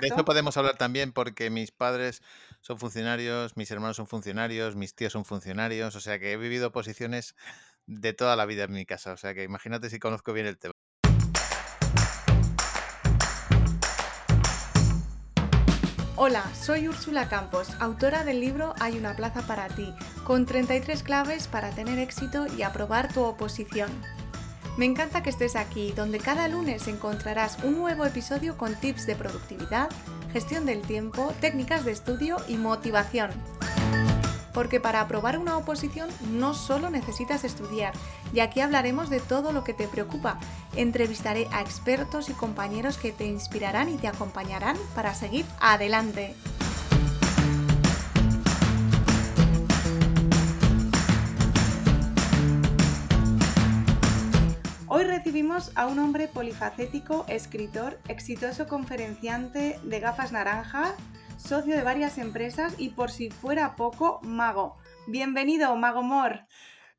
De eso podemos hablar también porque mis padres son funcionarios, mis hermanos son funcionarios, mis tíos son funcionarios, o sea que he vivido posiciones de toda la vida en mi casa, o sea que imagínate si conozco bien el tema. Hola, soy Úrsula Campos, autora del libro Hay una plaza para ti, con 33 claves para tener éxito y aprobar tu oposición. Me encanta que estés aquí, donde cada lunes encontrarás un nuevo episodio con tips de productividad, gestión del tiempo, técnicas de estudio y motivación. Porque para aprobar una oposición no solo necesitas estudiar, y aquí hablaremos de todo lo que te preocupa. Entrevistaré a expertos y compañeros que te inspirarán y te acompañarán para seguir adelante. Hoy recibimos a un hombre polifacético, escritor, exitoso conferenciante de gafas naranja, socio de varias empresas y por si fuera poco, mago. Bienvenido, Mago Mor.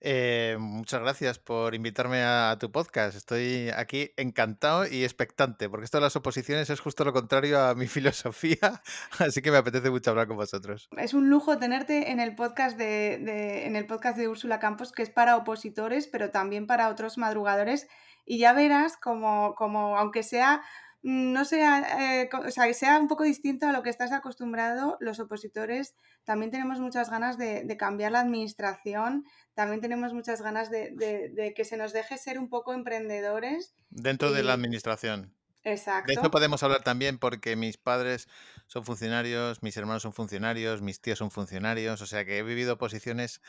Eh, muchas gracias por invitarme a, tu podcast. Estoy aquí encantado y expectante, porque esto de las oposiciones es justo lo contrario a mi filosofía, así que me apetece mucho hablar con vosotros. Es un lujo tenerte en el podcast de, en el podcast de Úrsula Campos, que es para opositores, pero también para otros madrugadores. Y ya verás como, como aunque sea no sea, eh, o sea, sea un poco distinto a lo que estás acostumbrado, los opositores también tenemos muchas ganas de, cambiar la administración, también tenemos muchas ganas de, que se nos deje ser un poco emprendedores. Dentro de la administración. Exacto. De eso podemos hablar también porque mis padres son funcionarios, mis hermanos son funcionarios, mis tíos son funcionarios, o sea que he vivido posiciones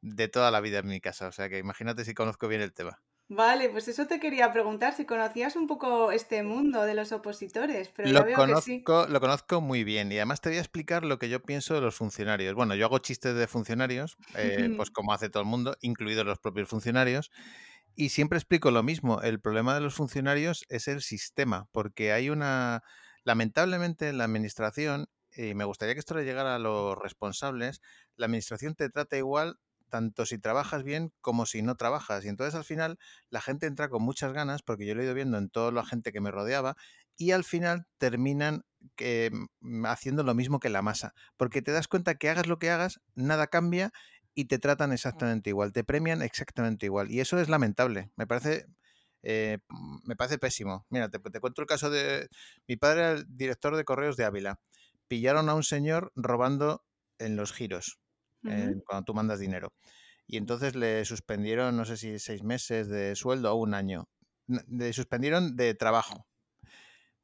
de toda la vida en mi casa, o sea que imagínate si conozco bien el tema. Vale, pues eso te quería preguntar, si conocías un poco este mundo de los opositores, pero lo veo conozco, que sí. Lo conozco muy bien y además te voy a explicar lo que yo pienso de los funcionarios. Bueno, yo hago chistes de funcionarios, eh, pues como hace todo el mundo, incluidos los propios funcionarios, y siempre explico lo mismo. El problema de los funcionarios es el sistema, porque hay una, lamentablemente en la administración, y me gustaría que esto le llegara a los responsables, la administración te trata igual tanto si trabajas bien como si no trabajas. Y entonces al final la gente entra con muchas ganas, porque yo lo he ido viendo en toda la gente que me rodeaba, y al final terminan mm, haciendo lo mismo que la masa, porque te das cuenta que hagas lo que hagas, nada cambia y te tratan exactamente igual, te premian exactamente igual. Y eso es lamentable, me parece... Eh, mm, me parece pésimo. Mira, te, te cuento el caso de mi padre, era el director de correos de Ávila. Pillaron a un señor robando en los giros cuando tú mandas dinero. Y entonces le suspendieron, no sé si seis meses de sueldo o un año. Le suspendieron de trabajo.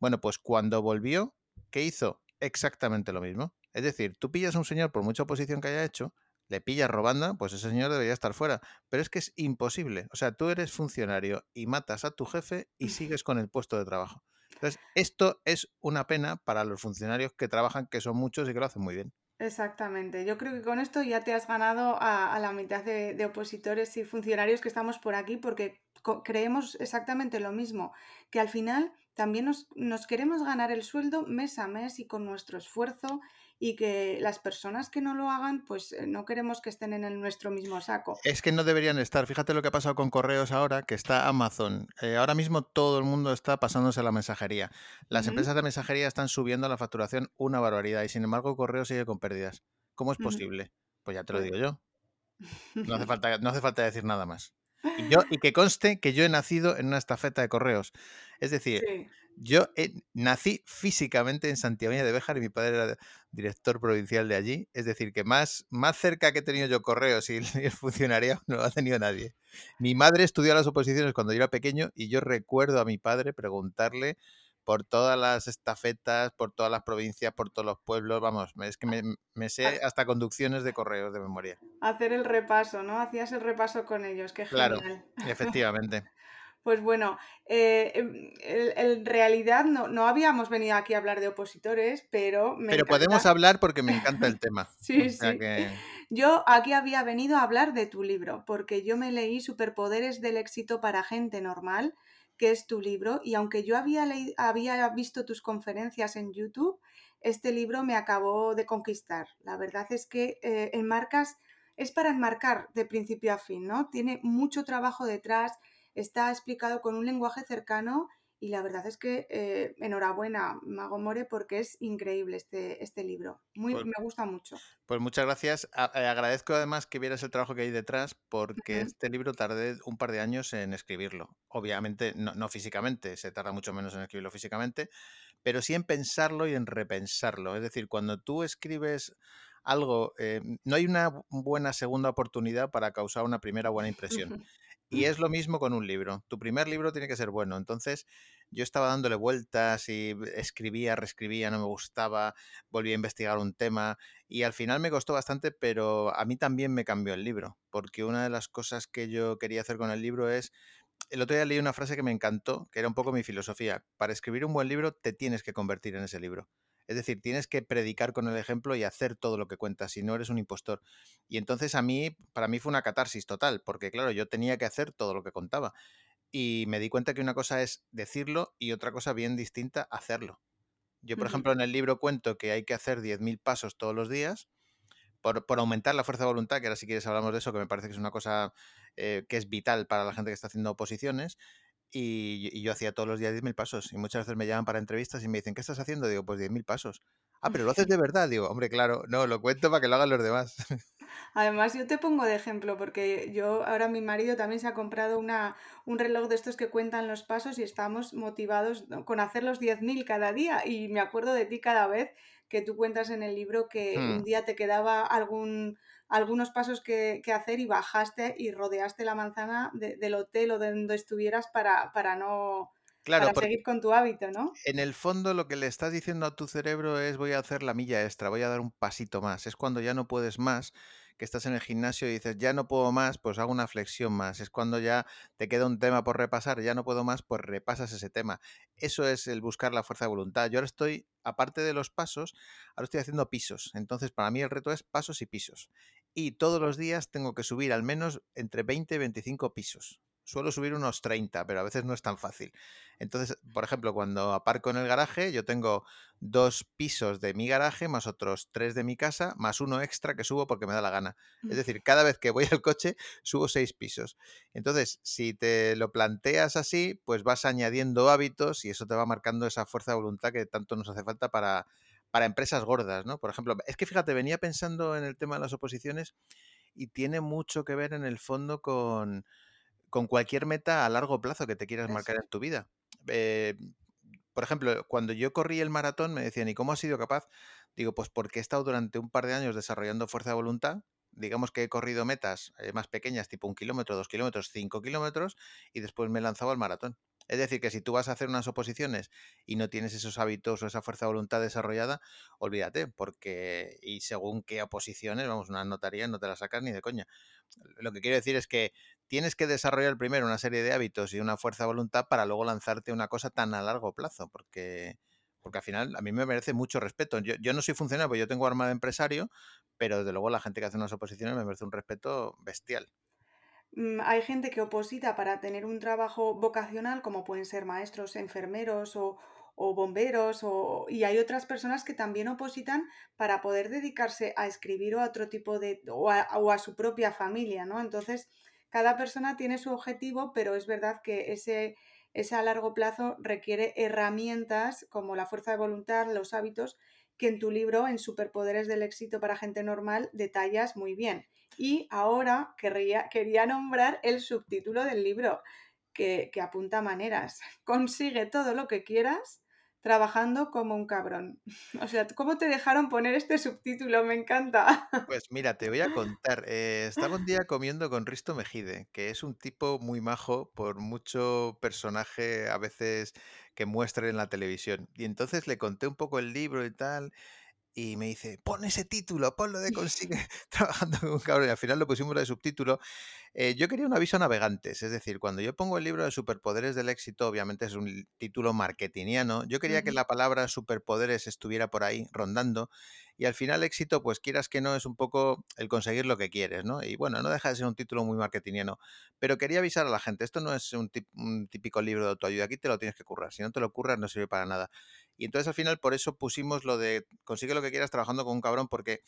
Bueno, pues cuando volvió, ¿qué hizo? Exactamente lo mismo. Es decir, tú pillas a un señor por mucha oposición que haya hecho, le pillas robando, pues ese señor debería estar fuera. Pero es que es imposible. O sea, tú eres funcionario y matas a tu jefe y sigues con el puesto de trabajo. Entonces, esto es una pena para los funcionarios que trabajan, que son muchos y que lo hacen muy bien. Exactamente. Yo creo que con esto ya te has ganado a, la mitad de, opositores y funcionarios que estamos por aquí porque creemos exactamente lo mismo, que al final también nos, nos queremos ganar el sueldo mes a mes y con nuestro esfuerzo y que las personas que no lo hagan, pues eh, no queremos que estén en el nuestro mismo saco. Es que no deberían estar. Fíjate lo que ha pasado con correos ahora, que está Amazon. Eh, ahora mismo todo el mundo está pasándose a la mensajería. Las empresas de mensajería están subiendo la facturación una barbaridad y sin embargo correo sigue con pérdidas. ¿Cómo es posible? Pues ya te lo pues digo yo. No hace falta, no hace falta decir nada más. Y, yo, y que conste que yo he nacido en una estafeta de correos. Es decir, yo nací físicamente en Santiago de Béjar y mi padre era director provincial de allí. Es decir, que más, más cerca que he tenido yo correos y el, funcionario no lo ha tenido nadie. Mi madre estudió las oposiciones cuando yo era pequeño y yo recuerdo a mi padre preguntarle por todas las estafetas, por todas las provincias, por todos los pueblos, vamos, es que me, sé hasta conducciones de correos de memoria. Hacer el repaso, ¿no? Hacías el repaso con ellos, qué genial. Claro, efectivamente. Pues bueno, eh, em, en, realidad no, habíamos venido aquí a hablar de opositores, pero... pero podemos hablar porque me encanta el tema. sí, sí. Yo aquí había venido a hablar de tu libro, porque yo me leí Superpoderes del éxito para gente normal, que es tu libro, y aunque yo había, había visto tus conferencias en YouTube, este libro me acabó de conquistar. La verdad es que eh, enmarcas, es para enmarcar de principio a fin, ¿no? Tiene mucho trabajo detrás está explicado con un lenguaje cercano y la verdad es que eh, enhorabuena, Mago More, porque es increíble este, este libro. Muy, Pues, me gusta mucho. pues muchas gracias. A- eh, agradezco además que vieras el trabajo que hay detrás porque este libro tardé un par de años en escribirlo. Obviamente, no, no físicamente, se tarda mucho menos en escribirlo físicamente, pero sí en pensarlo y en repensarlo. Es decir, cuando tú escribes algo, eh, no hay una bu- buena segunda oportunidad para causar una primera buena impresión. Y es lo mismo con un libro. Tu primer libro tiene que ser bueno. Entonces, yo estaba dándole vueltas y escribía, reescribía, no me gustaba, volví a investigar un tema y al final me costó bastante, pero a mí también me cambió el libro, porque una de las cosas que yo quería hacer con el libro es el otro día leí una frase que me encantó, que era un poco mi filosofía. Para escribir un buen libro te tienes que convertir en ese libro. Es decir, tienes que predicar con el ejemplo y hacer todo lo que cuentas, si no eres un impostor. Y entonces a mí, para mí fue una catarsis total, porque claro, yo tenía que hacer todo lo que contaba. Y me di cuenta que una cosa es decirlo y otra cosa bien distinta, hacerlo. Yo, por ejemplo, en el libro cuento que hay que hacer 10.000 pasos todos los días por, por aumentar la fuerza de voluntad, que ahora si quieres hablamos de eso, que me parece que es una cosa eh, que es vital para la gente que está haciendo oposiciones. Y, y yo hacía todos los días 10.000 pasos. Y muchas veces me llaman para entrevistas y me dicen, ¿qué estás haciendo? Digo, pues 10.000 pasos. Ah, pero lo haces de verdad. Digo, hombre, claro, no, lo cuento para que lo hagan los demás. Además, yo te pongo de ejemplo porque yo ahora mi marido también se ha comprado una, un reloj de estos que cuentan los pasos y estamos motivados con hacer los 10.000 cada día. Y me acuerdo de ti cada vez que tú cuentas en el libro que Hmm. un día te quedaba algún, algunos pasos que, que hacer y bajaste y rodeaste la manzana de- del hotel o de donde estuvieras para, para no Claro, para seguir con tu hábito, ¿no? en el fondo lo que le estás diciendo a tu cerebro es voy a hacer la milla extra, voy a dar un pasito más. Es cuando ya no puedes más, que estás en el gimnasio y dices, ya no puedo más, pues hago una flexión más. Es cuando ya te queda un tema por repasar, ya no puedo más, pues repasas ese tema. Eso es el buscar la fuerza de voluntad. Yo ahora estoy, aparte de los pasos, ahora estoy haciendo pisos. Entonces, para mí el reto es pasos y pisos. Y todos los días tengo que subir al menos entre 20 y 25 pisos. Suelo subir unos 30, pero a veces no es tan fácil. Entonces, por ejemplo, cuando aparco en el garaje, yo tengo dos pisos de mi garaje, más otros tres de mi casa, más uno extra que subo porque me da la gana. Es decir, cada vez que voy al coche, subo seis pisos. Entonces, si te lo planteas así, pues vas añadiendo hábitos y eso te va marcando esa fuerza de voluntad que tanto nos hace falta para, para empresas gordas, ¿no? Por ejemplo, es que fíjate, venía pensando en el tema de las oposiciones y tiene mucho que ver en el fondo con, con cualquier meta a largo plazo que te quieras Eso. marcar en tu vida. Eh, por ejemplo, cuando yo corrí el maratón me decían, ¿y cómo has sido capaz? Digo, pues porque he estado durante un par de años desarrollando fuerza de voluntad. Digamos que he corrido metas eh, más pequeñas, tipo un kilómetro, dos kilómetros, cinco kilómetros, y después me he lanzado al maratón. Es decir, que si tú vas a hacer unas oposiciones y no tienes esos hábitos o esa fuerza de voluntad desarrollada, olvídate, porque y según qué oposiciones, vamos, una notaría no te la sacas ni de coña. Lo que quiero decir es que tienes que desarrollar primero una serie de hábitos y una fuerza de voluntad para luego lanzarte una cosa tan a largo plazo, porque, porque al final a mí me merece mucho respeto. Yo, yo no soy funcionario, porque yo tengo arma de empresario, pero desde luego la gente que hace unas oposiciones me merece un respeto bestial. Mm, Hay gente que oposita para tener un trabajo vocacional, como pueden ser maestros, enfermeros o, bomberos, o- y hay otras personas que también opositan para poder dedicarse a escribir o a otro tipo de, o a, o a su propia familia, ¿no? Entonces, cada persona tiene su objetivo, pero es verdad que ese, ese a largo plazo requiere herramientas como la fuerza de voluntad, los hábitos, que en tu libro, en Superpoderes del éxito para gente normal, detallas muy bien. Y ahora querría, quería nombrar el subtítulo del libro, que, que apunta maneras. Consigue todo lo que quieras trabajando como un cabrón. O sea, ¿cómo te dejaron poner este subtítulo? Me encanta. Pues mira, te voy a contar. eh, estaba un día comiendo con Risto Mejide, que es un tipo muy majo por mucho personaje a veces que muestre en la televisión. Y entonces le conté un poco el libro y tal, y me dice, pon ese título, ponlo de consigue trabajando con un cabrón. Y al final lo pusimos de subtítulo. Eh, yo quería un aviso a navegantes, es decir, cuando yo pongo el libro de Superpoderes del Éxito, obviamente es un título marketingiano, yo quería que la palabra superpoderes estuviera por ahí rondando y al final éxito, pues quieras que no, es un poco el conseguir lo que quieres, ¿no? Y bueno, no deja de ser un título muy marketingiano, pero quería avisar a la gente, esto no es un típico libro de autoayuda, aquí te lo tienes que currar, si no te lo curras no sirve para nada. Y entonces al final por eso pusimos lo de consigue lo que quieras trabajando con un cabrón, porque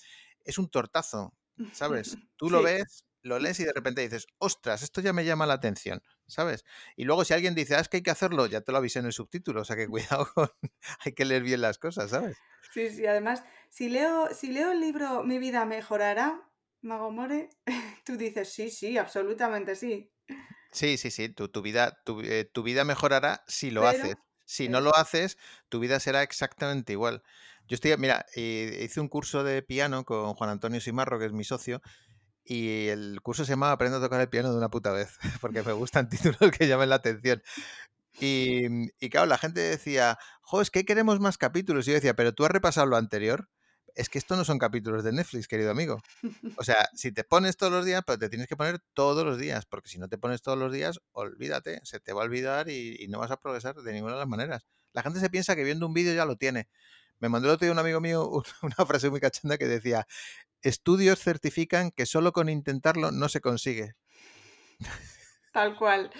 es un tortazo, ¿sabes? Tú lo Sí, ves lo lees y de repente dices, ostras, esto ya me llama la atención, ¿sabes? Y luego si alguien dice, ah, es que hay que hacerlo, ya te lo avisé en el subtítulo, o sea que cuidado con, hay que leer bien las cosas, ¿sabes? Sí, sí, además, si leo, si leo el libro Mi vida mejorará, Mago More, tú dices, sí, sí, absolutamente sí. Sí, sí, sí, tu, tu vida, tu, eh, tu, vida mejorará si lo haces. Si no lo haces, tu vida será exactamente igual. Yo estoy, mira, hice un curso de piano con Juan Antonio Simarro, que es mi socio, y el curso se llama Aprendo a tocar el piano de una puta vez, porque me gustan títulos que llamen la atención. Y, y claro, la gente decía, jo, es que queremos más capítulos. Y yo decía, pero tú has repasado lo anterior es que esto no son capítulos de Netflix, querido amigo. O sea, si te pones todos los días, pues te tienes que poner todos los días, porque si no te pones todos los días, olvídate, se te va a olvidar y, no vas a progresar de ninguna de las maneras. La gente se piensa que viendo un vídeo ya lo tiene. Me mandó el otro día un amigo mío una frase muy cachanda que decía, estudios certifican que solo con intentarlo no se consigue. Tal cual.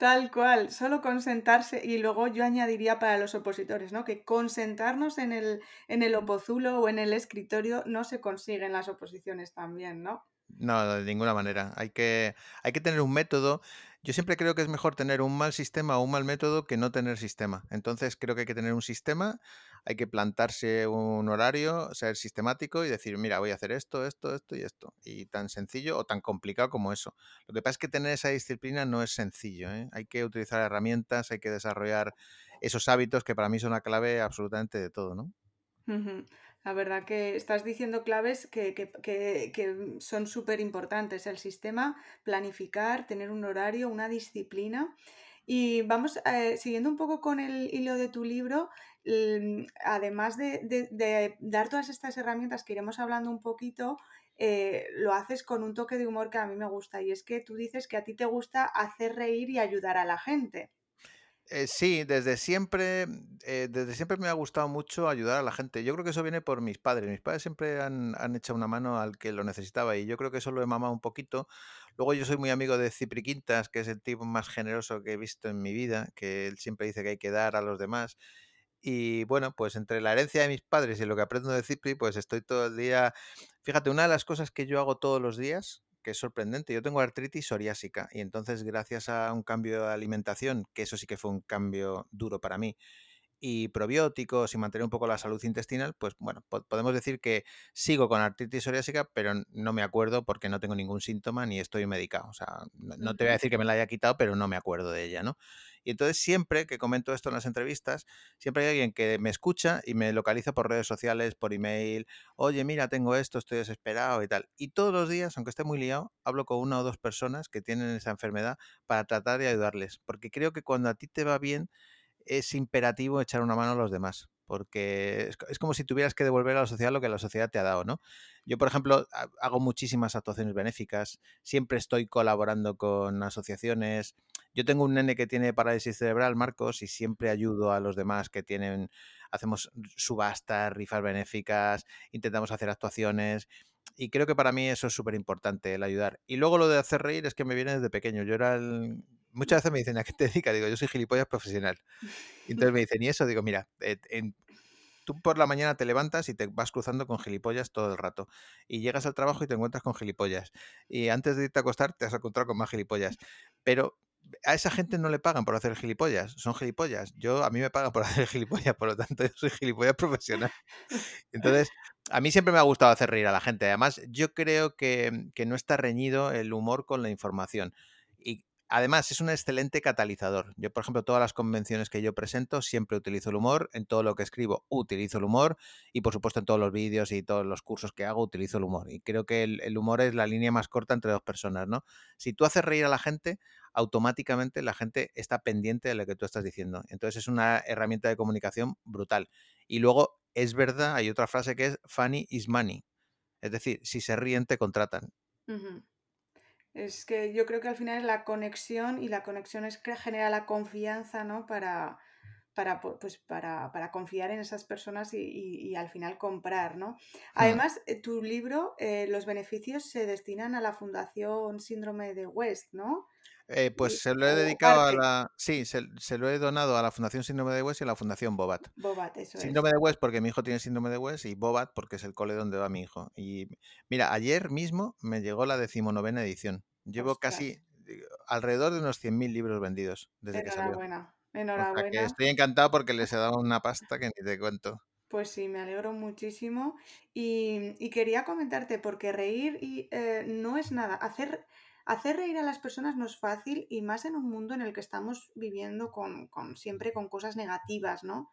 Tal cual, solo consentarse y luego yo añadiría para los opositores, ¿no? Que consentarnos en el, en el opozulo o en el escritorio no se consigue en las oposiciones también, ¿no? No, de ninguna manera. Hay que, hay que tener un método. Yo siempre creo que es mejor tener un mal sistema o un mal método que no tener sistema. Entonces creo que hay que tener un sistema, hay que plantarse un horario, ser sistemático y decir, mira, voy a hacer esto, esto, esto y esto. Y tan sencillo o tan complicado como eso. Lo que pasa es que tener esa disciplina no es sencillo. ¿eh? Hay que utilizar herramientas, hay que desarrollar esos hábitos que para mí son la clave absolutamente de todo, ¿no? La verdad que estás diciendo claves que, son súper importantes. El sistema, planificar, tener un horario, una disciplina. Y vamos, eh, siguiendo un poco con el hilo de tu libro, además de, dar todas estas herramientas que iremos hablando un poquito, eh, lo haces con un toque de humor que a mí me gusta. Y es que tú dices que a ti te gusta hacer reír y ayudar a la gente. Eh, sí, desde siempre, eh, desde siempre me ha gustado mucho ayudar a la gente. Yo creo que eso viene por mis padres. Mis padres siempre han, han echado una mano al que lo necesitaba y yo creo que eso lo he mamado un poquito. Luego yo soy muy amigo de Cipri Quintas, que es el tipo más generoso que he visto en mi vida, que él siempre dice que hay que dar a los demás. Y bueno, pues entre la herencia de mis padres y lo que aprendo de Cipri, pues estoy todo el día... Fíjate, una de las cosas que yo hago todos los días que es sorprendente. Yo tengo artritis psoriásica y entonces gracias a un cambio de alimentación, que eso sí que fue un cambio duro para mí, y probióticos y mantener un poco la salud intestinal, pues bueno, podemos decir que sigo con artritis psoriásica, pero no me acuerdo porque no tengo ningún síntoma ni estoy medicado. O sea, no, te voy a decir que me la haya quitado, pero no me acuerdo de ella, ¿no? Y entonces siempre que comento esto en las entrevistas, siempre hay alguien que me escucha y me localiza por redes sociales, por email, oye, mira, tengo esto, estoy desesperado y tal. Y todos los días, aunque esté muy liado, hablo con una o dos personas que tienen esa enfermedad para tratar de ayudarles, porque creo que cuando a ti te va bien, es imperativo echar una mano a los demás, porque es, como si tuvieras que devolver a la sociedad lo que la sociedad te ha dado, ¿no? Yo, por ejemplo, hago muchísimas actuaciones benéficas, siempre estoy colaborando con asociaciones. Yo tengo un nene que tiene parálisis cerebral, Marcos, y siempre ayudo a los demás que tienen, hacemos subastas, rifas benéficas, intentamos hacer actuaciones. Y creo que para mí eso es súper importante, el ayudar. Y luego lo de hacer reír es que me viene desde pequeño. Yo era el, muchas veces me dicen, ¿a qué te dedicas? Digo, yo soy gilipollas profesional. Y entonces me dicen, ¿y eso? Digo, mira, eh, tú por la mañana te levantas y te vas cruzando con gilipollas todo el rato. Y llegas al trabajo y te encuentras con gilipollas. Y antes de irte a acostar te has encontrado con más gilipollas. Pero a esa gente no le pagan por hacer gilipollas, son gilipollas. Yo, a mí me pagan por hacer gilipollas, por lo tanto yo soy gilipollas profesional. Entonces, a mí siempre me ha gustado hacer reír a la gente. Además, yo creo que, que no está reñido el humor con la información. Además, es un excelente catalizador. Yo, por ejemplo, todas las convenciones que yo presento siempre utilizo el humor, en todo lo que escribo utilizo el humor y, por supuesto, en todos los vídeos y todos los cursos que hago utilizo el humor. Y creo que el, humor es la línea más corta entre dos personas, ¿no? Si tú haces reír a la gente, automáticamente la gente está pendiente de lo que tú estás diciendo. Entonces es una herramienta de comunicación brutal. Y luego, es verdad, hay otra frase que es funny is money. Es decir, si se ríen, te contratan. Es que yo creo que al final es la conexión y la conexión es que genera la confianza, ¿no? Para, para, pues, para, para confiar en esas personas y, al final comprar, ¿no? Hmm. Además, eh, tu libro, eh, los beneficios se destinan a la Fundación Síndrome de West, ¿no? Eh, pues se lo he dedicado a la. Sí, se, lo he donado a la Fundación Síndrome de West y a la Fundación Bobat. Bobat, eso Síndrome de West porque mi hijo tiene síndrome de West y Bobat porque es el cole donde va mi hijo. Y mira, ayer mismo me llegó la decimonovena edición. Llevo casi alrededor de unos 100.000 libros vendidos desde que salió. Enhorabuena, enhorabuena. estoy encantado porque les he dado una pasta que ni te cuento. Pues sí, me alegro muchísimo. Y, quería comentarte, porque reír y, eh, no es nada. Hacer, hacer reír a las personas no es fácil y más en un mundo en el que estamos viviendo con, con siempre con cosas negativas, ¿no?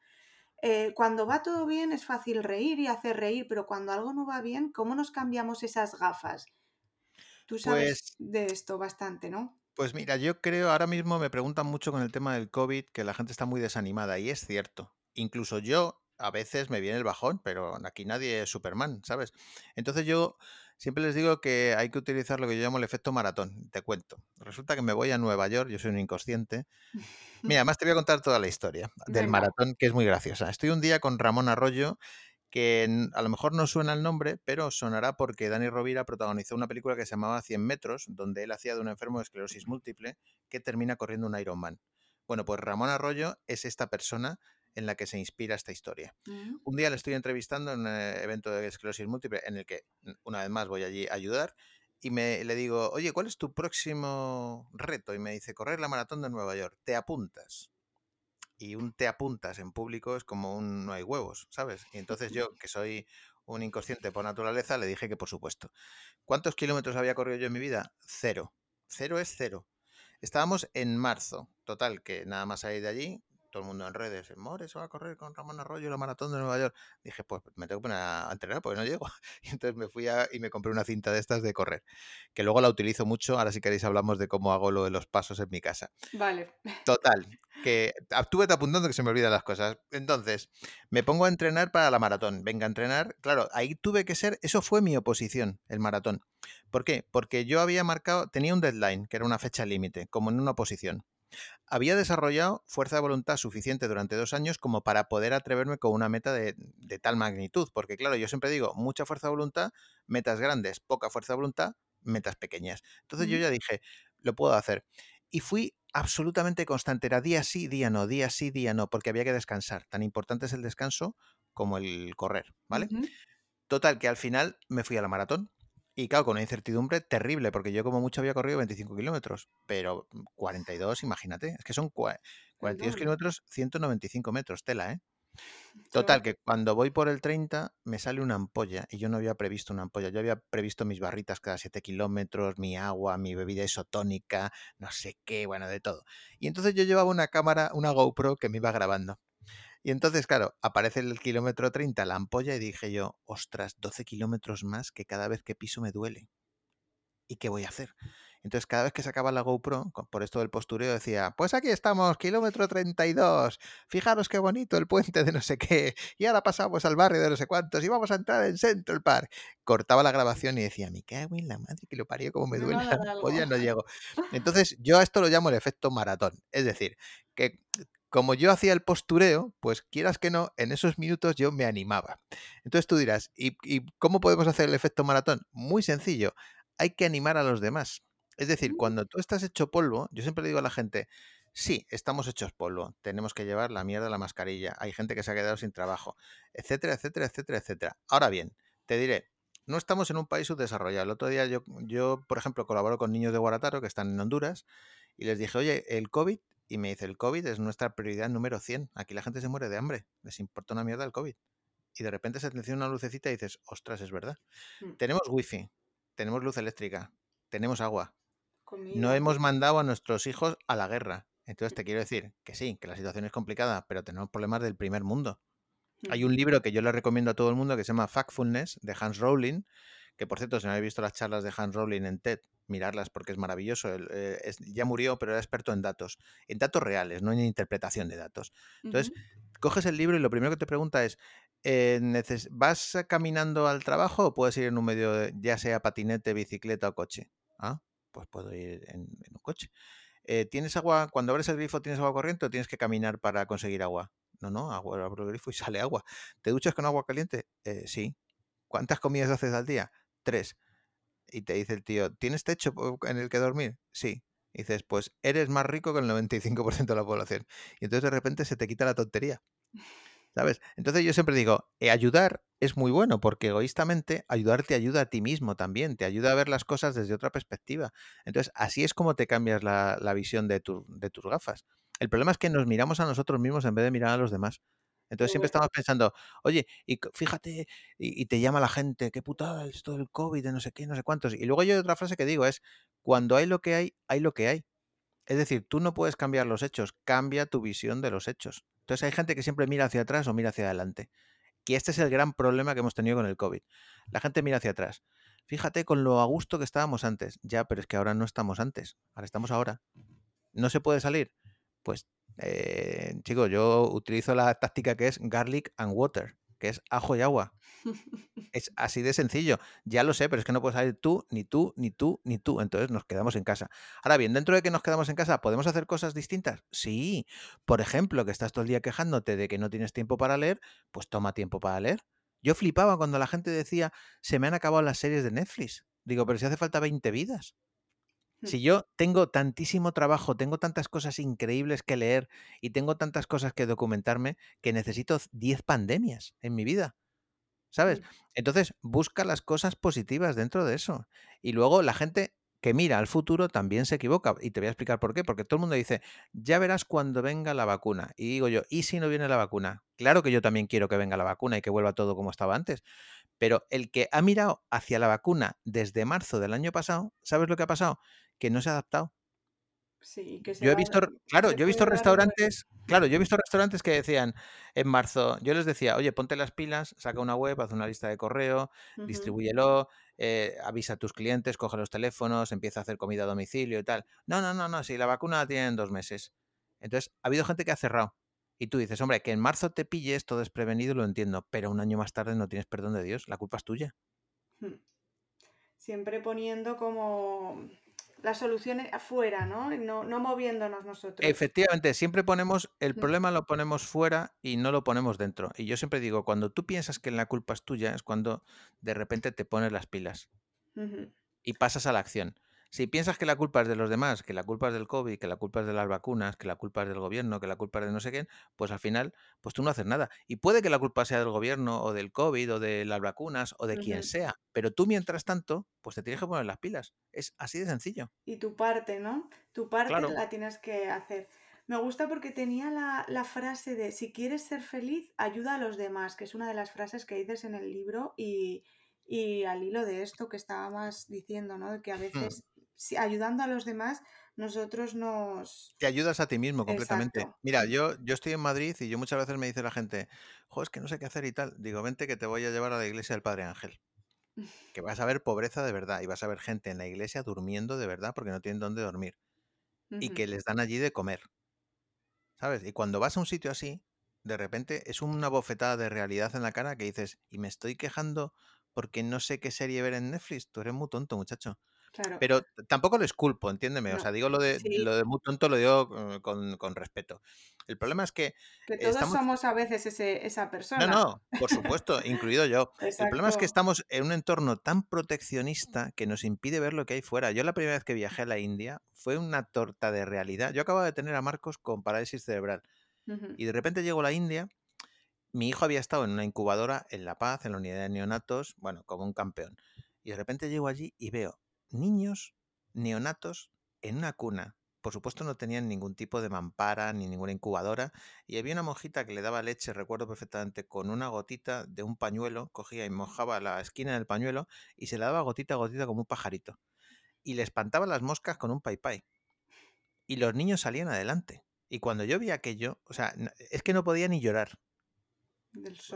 Eh, cuando va todo bien es fácil reír y hacer reír, pero cuando algo no va bien, ¿cómo nos cambiamos esas gafas? Tú sabes pues de esto bastante, ¿no? Pues mira, yo creo, ahora mismo me preguntan mucho con el tema del COVID que la gente está muy desanimada y es cierto. Incluso yo a veces me viene el bajón, pero aquí nadie es Superman, ¿sabes? Entonces yo siempre les digo que hay que utilizar lo que yo llamo el efecto maratón. Te cuento. Resulta que me voy a Nueva York, yo soy un inconsciente. Mira, además te voy a contar toda la historia del maratón, que es muy graciosa. Estoy un día con Ramón Arroyo, que a lo mejor no suena el nombre, pero sonará porque Dani Rovira protagonizó una película que se llamaba 100 metros, donde él hacía de un enfermo de esclerosis múltiple que termina corriendo un Ironman. Bueno, pues Ramón Arroyo es esta persona en la que se inspira esta historia. Mm. Un día le estoy entrevistando en un eh, evento de esclerosis múltiple en el que, una vez más, voy allí a ayudar y me, le digo, oye, ¿cuál es tu próximo reto? Y me dice, correr la maratón de Nueva York, ¿te apuntas? Y un te apuntas en público es como un no hay huevos, ¿sabes? Y entonces yo, que soy un inconsciente por naturaleza, le dije que por supuesto. ¿Cuántos kilómetros había corrido yo en mi vida? Cero. Cero es cero. Estábamos en marzo. Total, que nada más salir de allí, todo el mundo en redes, More se va a correr con Ramón Arroyo la maratón de Nueva York. Dije, pues me tengo que poner a entrenar porque no llego. Y entonces me fui a, y me compré una cinta de estas de correr, que luego la utilizo mucho. Ahora si queréis hablamos de cómo hago lo de los pasos en mi casa. Vale. Total, que estuve apuntando que se me olvidan las cosas. Entonces, me pongo a entrenar para la maratón. Venga a entrenar. Claro, ahí tuve que ser, eso fue mi oposición, el maratón. ¿Por qué? Porque yo había marcado, tenía un deadline, que era una fecha límite, como en una oposición. Había desarrollado fuerza de voluntad suficiente durante dos años como para poder atreverme con una meta de, tal magnitud, porque claro, yo siempre digo, mucha fuerza de voluntad, metas grandes, poca fuerza de voluntad, metas pequeñas. Entonces yo ya dije, lo puedo hacer. Y fui absolutamente constante, era día sí, día no, día sí, día no, porque había que descansar. Tan importante es el descanso como el correr, ¿vale? Total, que al final me fui a la maratón, y claro, con una incertidumbre terrible, porque yo como mucho había corrido 25 kilómetros, pero 42, imagínate, es que son 42 kilómetros, 195 metros, tela, ¿eh? Total, que cuando voy por el 30 me sale una ampolla y yo no había previsto una ampolla. Yo había previsto mis barritas cada 7 kilómetros, mi agua, mi bebida isotónica, no sé qué, bueno, de todo. Y entonces yo llevaba una cámara, una GoPro que me iba grabando. Y entonces, claro, aparece el kilómetro 30, la ampolla, y dije yo, ostras, 12 kilómetros más que cada vez que piso me duele. ¿Y qué voy a hacer? Entonces, cada vez que sacaba la GoPro, por esto del postureo, decía, pues aquí estamos, kilómetro 32, fijaros qué bonito el puente de no sé qué, y ahora pasamos al barrio de no sé cuántos y vamos a entrar en Central Park. Cortaba la grabación y decía, me cago en la madre que lo parió, como me duele la ampolla, no llego. Entonces, yo a esto lo llamo el efecto maratón. Es decir, que como yo hacía el postureo, pues quieras que no, en esos minutos yo me animaba. Entonces tú dirás, ¿y, cómo podemos hacer el efecto maratón? Muy sencillo, hay que animar a los demás. Es decir, mm. cuando tú estás hecho polvo, yo siempre le digo a la gente, sí, estamos hechos polvo, tenemos que llevar la mierda a la mascarilla, hay gente que se ha quedado sin trabajo, etcétera, etcétera, etcétera, etcétera. Ahora bien, te diré, no estamos en un país subdesarrollado. El otro día yo, yo, por ejemplo, colaboro con niños de Guarataro que están en Honduras y les dije, oye, el COVID y me dice, el COVID es nuestra prioridad número 100. Aquí la gente se muere de hambre. Les importa una mierda el COVID. Y de repente se te enciende una lucecita y dices, ostras, es verdad. Mm. Tenemos wifi, tenemos luz eléctrica, tenemos agua. No hemos mandado a nuestros hijos a la guerra. Entonces te quiero decir que sí, que la situación es complicada, pero tenemos problemas del primer mundo. Hay un libro que yo le recomiendo a todo el mundo que se llama Factfulness de Hans Rowling, que por cierto, si no habéis visto las charlas de Hans Rowling en TED, mirarlas porque es maravilloso. Eh, ya murió, pero era experto en datos, en datos reales, no en interpretación de datos. Entonces, coges el libro y lo primero que te pregunta es, eh, ¿vas caminando al trabajo o puedes ir en un medio, ya sea patinete, bicicleta o coche? Ah, pues puedo ir en, un coche. Eh, ¿Tienes agua, cuando abres el grifo, tienes agua corriente o tienes que caminar para conseguir agua? No, no, abro el grifo y sale agua. ¿Te duchas con agua caliente? sí. ¿Cuántas comidas haces al día? Tres. Y te dice el tío, ¿tienes techo en el que dormir? Sí. Dices, pues eres más rico que el 95% de la población. Y entonces de repente se te quita la tontería. ¿Sabes? Entonces yo siempre digo, eh, ayudar es muy bueno porque egoístamente ayudar te ayuda a ti mismo también, te ayuda a ver las cosas desde otra perspectiva. Entonces así es como te cambias la, visión de tus gafas. El problema es que nos miramos a nosotros mismos en vez de mirar a los demás. Entonces siempre estamos pensando, oye, y fíjate, y, te llama la gente, qué putada esto del COVID, de no sé qué, no sé cuántos. Y luego yo hay otra frase que digo, es, cuando hay lo que hay, hay lo que hay. Es decir, tú no puedes cambiar los hechos, cambia tu visión de los hechos. Entonces hay gente que siempre mira hacia atrás o mira hacia adelante. Y este es el gran problema que hemos tenido con el COVID. La gente mira hacia atrás. Fíjate con lo a gusto que estábamos antes. Ya, pero es que ahora no estamos antes. Ahora estamos ahora. ¿No se puede salir? Pues, eh, chicos, yo utilizo la táctica que es garlic and water, que es ajo y agua. Es así de sencillo. Ya lo sé, pero es que no puedes salir tú, ni tú, ni tú, ni tú. Entonces nos quedamos en casa. Ahora bien, dentro de que nos quedamos en casa, ¿podemos hacer cosas distintas? Sí. Por ejemplo, que estás todo el día quejándote de que no tienes tiempo para leer, pues toma tiempo para leer. Yo flipaba cuando la gente decía, se me han acabado las series de Netflix. Digo, pero si hace falta 20 vidas. Si yo tengo tantísimo trabajo, tengo tantas cosas increíbles que leer y tengo tantas cosas que documentarme, que necesito 10 pandemias en mi vida. ¿sabes? Entonces, busca las cosas positivas dentro de eso. Y luego la gente que mira al futuro también se equivoca. Y te voy a explicar por qué. Porque todo el mundo dice, ya verás cuando venga la vacuna. Y digo yo, ¿y si no viene la vacuna? Claro que yo también quiero que venga la vacuna y que vuelva todo como estaba antes. Pero el que ha mirado hacia la vacuna desde marzo del año pasado, ¿sabes lo que ha pasado? Que no se ha adaptado yo he visto, claro, yo he visto restaurantes, claro, yo he visto restaurantes que decían en marzo, yo les decía, oye, ponte las pilas, saca una web, haz una lista de correo, distribúyelo, eh, avisa a tus clientes, coge los teléfonos, empieza a hacer comida a domicilio y tal. No, no, no, no, si la vacuna la tienen en dos meses. Entonces, ha habido gente que ha cerrado. Y tú dices, hombre, que en marzo te pille esto desprevenido, lo entiendo, pero un año más tarde no tienes perdón de Dios, la culpa es tuya. Hmm. Siempre poniendo como las soluciones afuera, ¿no? ¿no? No moviéndonos nosotros. Efectivamente, siempre ponemos, el problema lo ponemos fuera y no lo ponemos dentro. Y yo siempre digo, cuando tú piensas que la culpa es tuya, es cuando de repente te pones las pilas y pasas a la acción. Si piensas que la culpa es de los demás, que la culpa es del COVID, que la culpa es de las vacunas, que la culpa es del gobierno, que la culpa es de no sé quién, pues al final, pues tú no haces nada. Y puede que la culpa sea del gobierno o del COVID o de las vacunas o de quien sea, pero tú mientras tanto, pues te tienes que poner las pilas. Es así de sencillo. Y tu parte, ¿no? Tu parte la tienes que hacer. Me gusta porque tenía la, la, frase de si quieres ser feliz, ayuda a los demás, que es una de las frases que dices en el libro y, y al hilo de esto que estábamos diciendo, ¿no? De que a hmm. veces ayudando a los demás, nosotros nos... Te ayudas a ti mismo completamente. Mira, yo, yo estoy en Madrid y yo muchas veces me dice la gente, jo, es que no sé qué hacer y tal. Digo, vente que te voy a llevar a la iglesia del Padre Ángel. Que vas a ver pobreza de verdad y vas a ver gente en la iglesia durmiendo de verdad porque no tienen dónde dormir. Y que les dan allí de comer. ¿Sabes? Y cuando vas a un sitio así, de repente es una bofetada de realidad en la cara que dices, y me estoy quejando porque no sé qué serie ver en Netflix. Tú eres muy tonto, muchacho. Pero tampoco les culpo, entiéndeme. O sea, digo lo de, lo de muy tonto, lo digo eh, con, respeto. El problema es que. Que todos somos a veces ese, esa persona. No, no, por supuesto, incluido yo. El problema es que estamos en un entorno tan proteccionista que nos impide ver lo que hay fuera. Yo la primera vez que viajé a la India fue una torta de realidad. Yo acababa de tener a Marcos con parálisis cerebral. Y de repente llego a la India. Mi hijo había estado en una incubadora en La Paz, en la unidad de neonatos, bueno, como un campeón. Y de repente llego allí y veo niños neonatos en una cuna. Por supuesto no tenían ningún tipo de mampara ni ninguna incubadora y había una monjita que le daba leche, recuerdo perfectamente, con una gotita de un pañuelo, cogía y mojaba la esquina del pañuelo y se le daba gotita a gotita como un pajarito. Y le espantaba las moscas con un pai Y los niños salían adelante. Y cuando yo vi aquello, o sea, es que no podía ni llorar.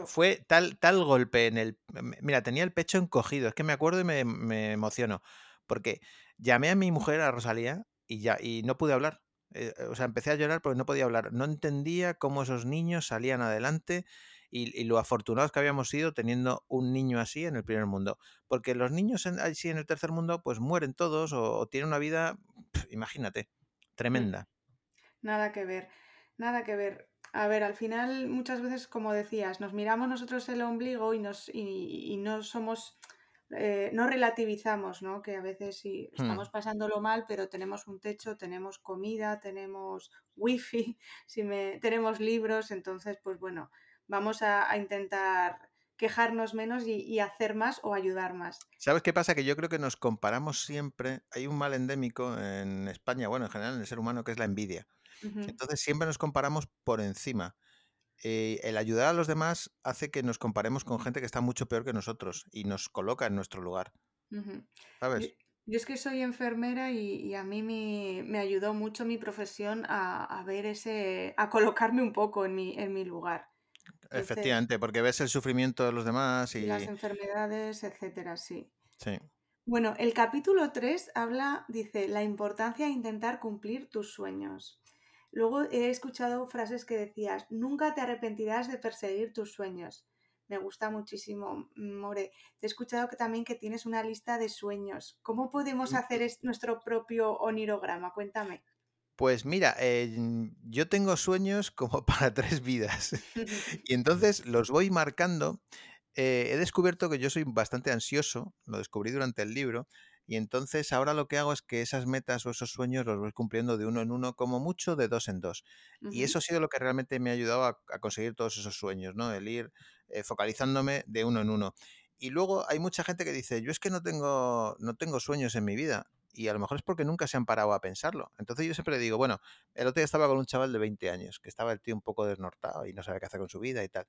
Fue tal, tal golpe en el... Mira, tenía el pecho encogido, es que me acuerdo y me, me emociono. Porque llamé a mi mujer, a Rosalía, y ya, y no pude hablar. Eh, o sea, empecé a llorar porque no podía hablar. No entendía cómo esos niños salían adelante y, lo afortunados que habíamos sido teniendo un niño así en el primer mundo. Porque los niños así en el tercer mundo, pues mueren todos o, tienen una vida, imagínate, mm. tremenda. Nada que ver, nada que ver. A ver, al final muchas veces, como decías, nos miramos nosotros el ombligo y, nos, y no somos eh, no relativizamos, ¿no? Que a veces sí Hmm. estamos pasándolo mal, pero tenemos un techo, tenemos comida, tenemos wifi, si me, tenemos libros, entonces, pues bueno, vamos a, a intentar quejarnos menos y, y hacer más o ayudar más. ¿Sabes qué pasa? Que yo creo que nos comparamos siempre. Hay un mal endémico en España, bueno, en general en el ser humano, que es la envidia. Entonces siempre nos comparamos por encima. Eh, el ayudar a los demás hace que nos comparemos con gente que está mucho peor que nosotros y nos coloca en nuestro lugar, ¿sabes? yo es que soy enfermera y, y a mí me, me ayudó mucho mi profesión a, a ver ese, a colocarme un poco en mi, en mi lugar. Entonces, Efectivamente, porque ves el sufrimiento de los demás y las enfermedades, etcétera, sí. Sí. Bueno, el capítulo 3 habla, dice, la importancia de intentar cumplir tus sueños. Luego he escuchado frases que decías, nunca te arrepentirás de perseguir tus sueños. Me gusta muchísimo, More. Te he escuchado que también que tienes una lista de sueños. ¿Cómo podemos hacer es- nuestro propio onirograma? Cuéntame. Pues mira, eh, yo tengo sueños como para tres vidas y entonces los voy marcando. Eh, he descubierto que yo soy bastante ansioso, lo descubrí durante el libro, y entonces ahora lo que hago es que esas metas o esos sueños los voy cumpliendo de uno en uno, como mucho de dos en dos. Y eso ha sido lo que realmente me ha ayudado a, a conseguir todos esos sueños, ¿no? El ir eh, focalizándome de uno en uno. Y luego hay mucha gente que dice, yo es que no tengo, no tengo sueños en mi vida. Y a lo mejor es porque nunca se han parado a pensarlo. Entonces yo siempre le digo, bueno, el otro día estaba con un chaval de 20 años, que estaba el tío un poco desnortado y no sabía qué hacer con su vida y tal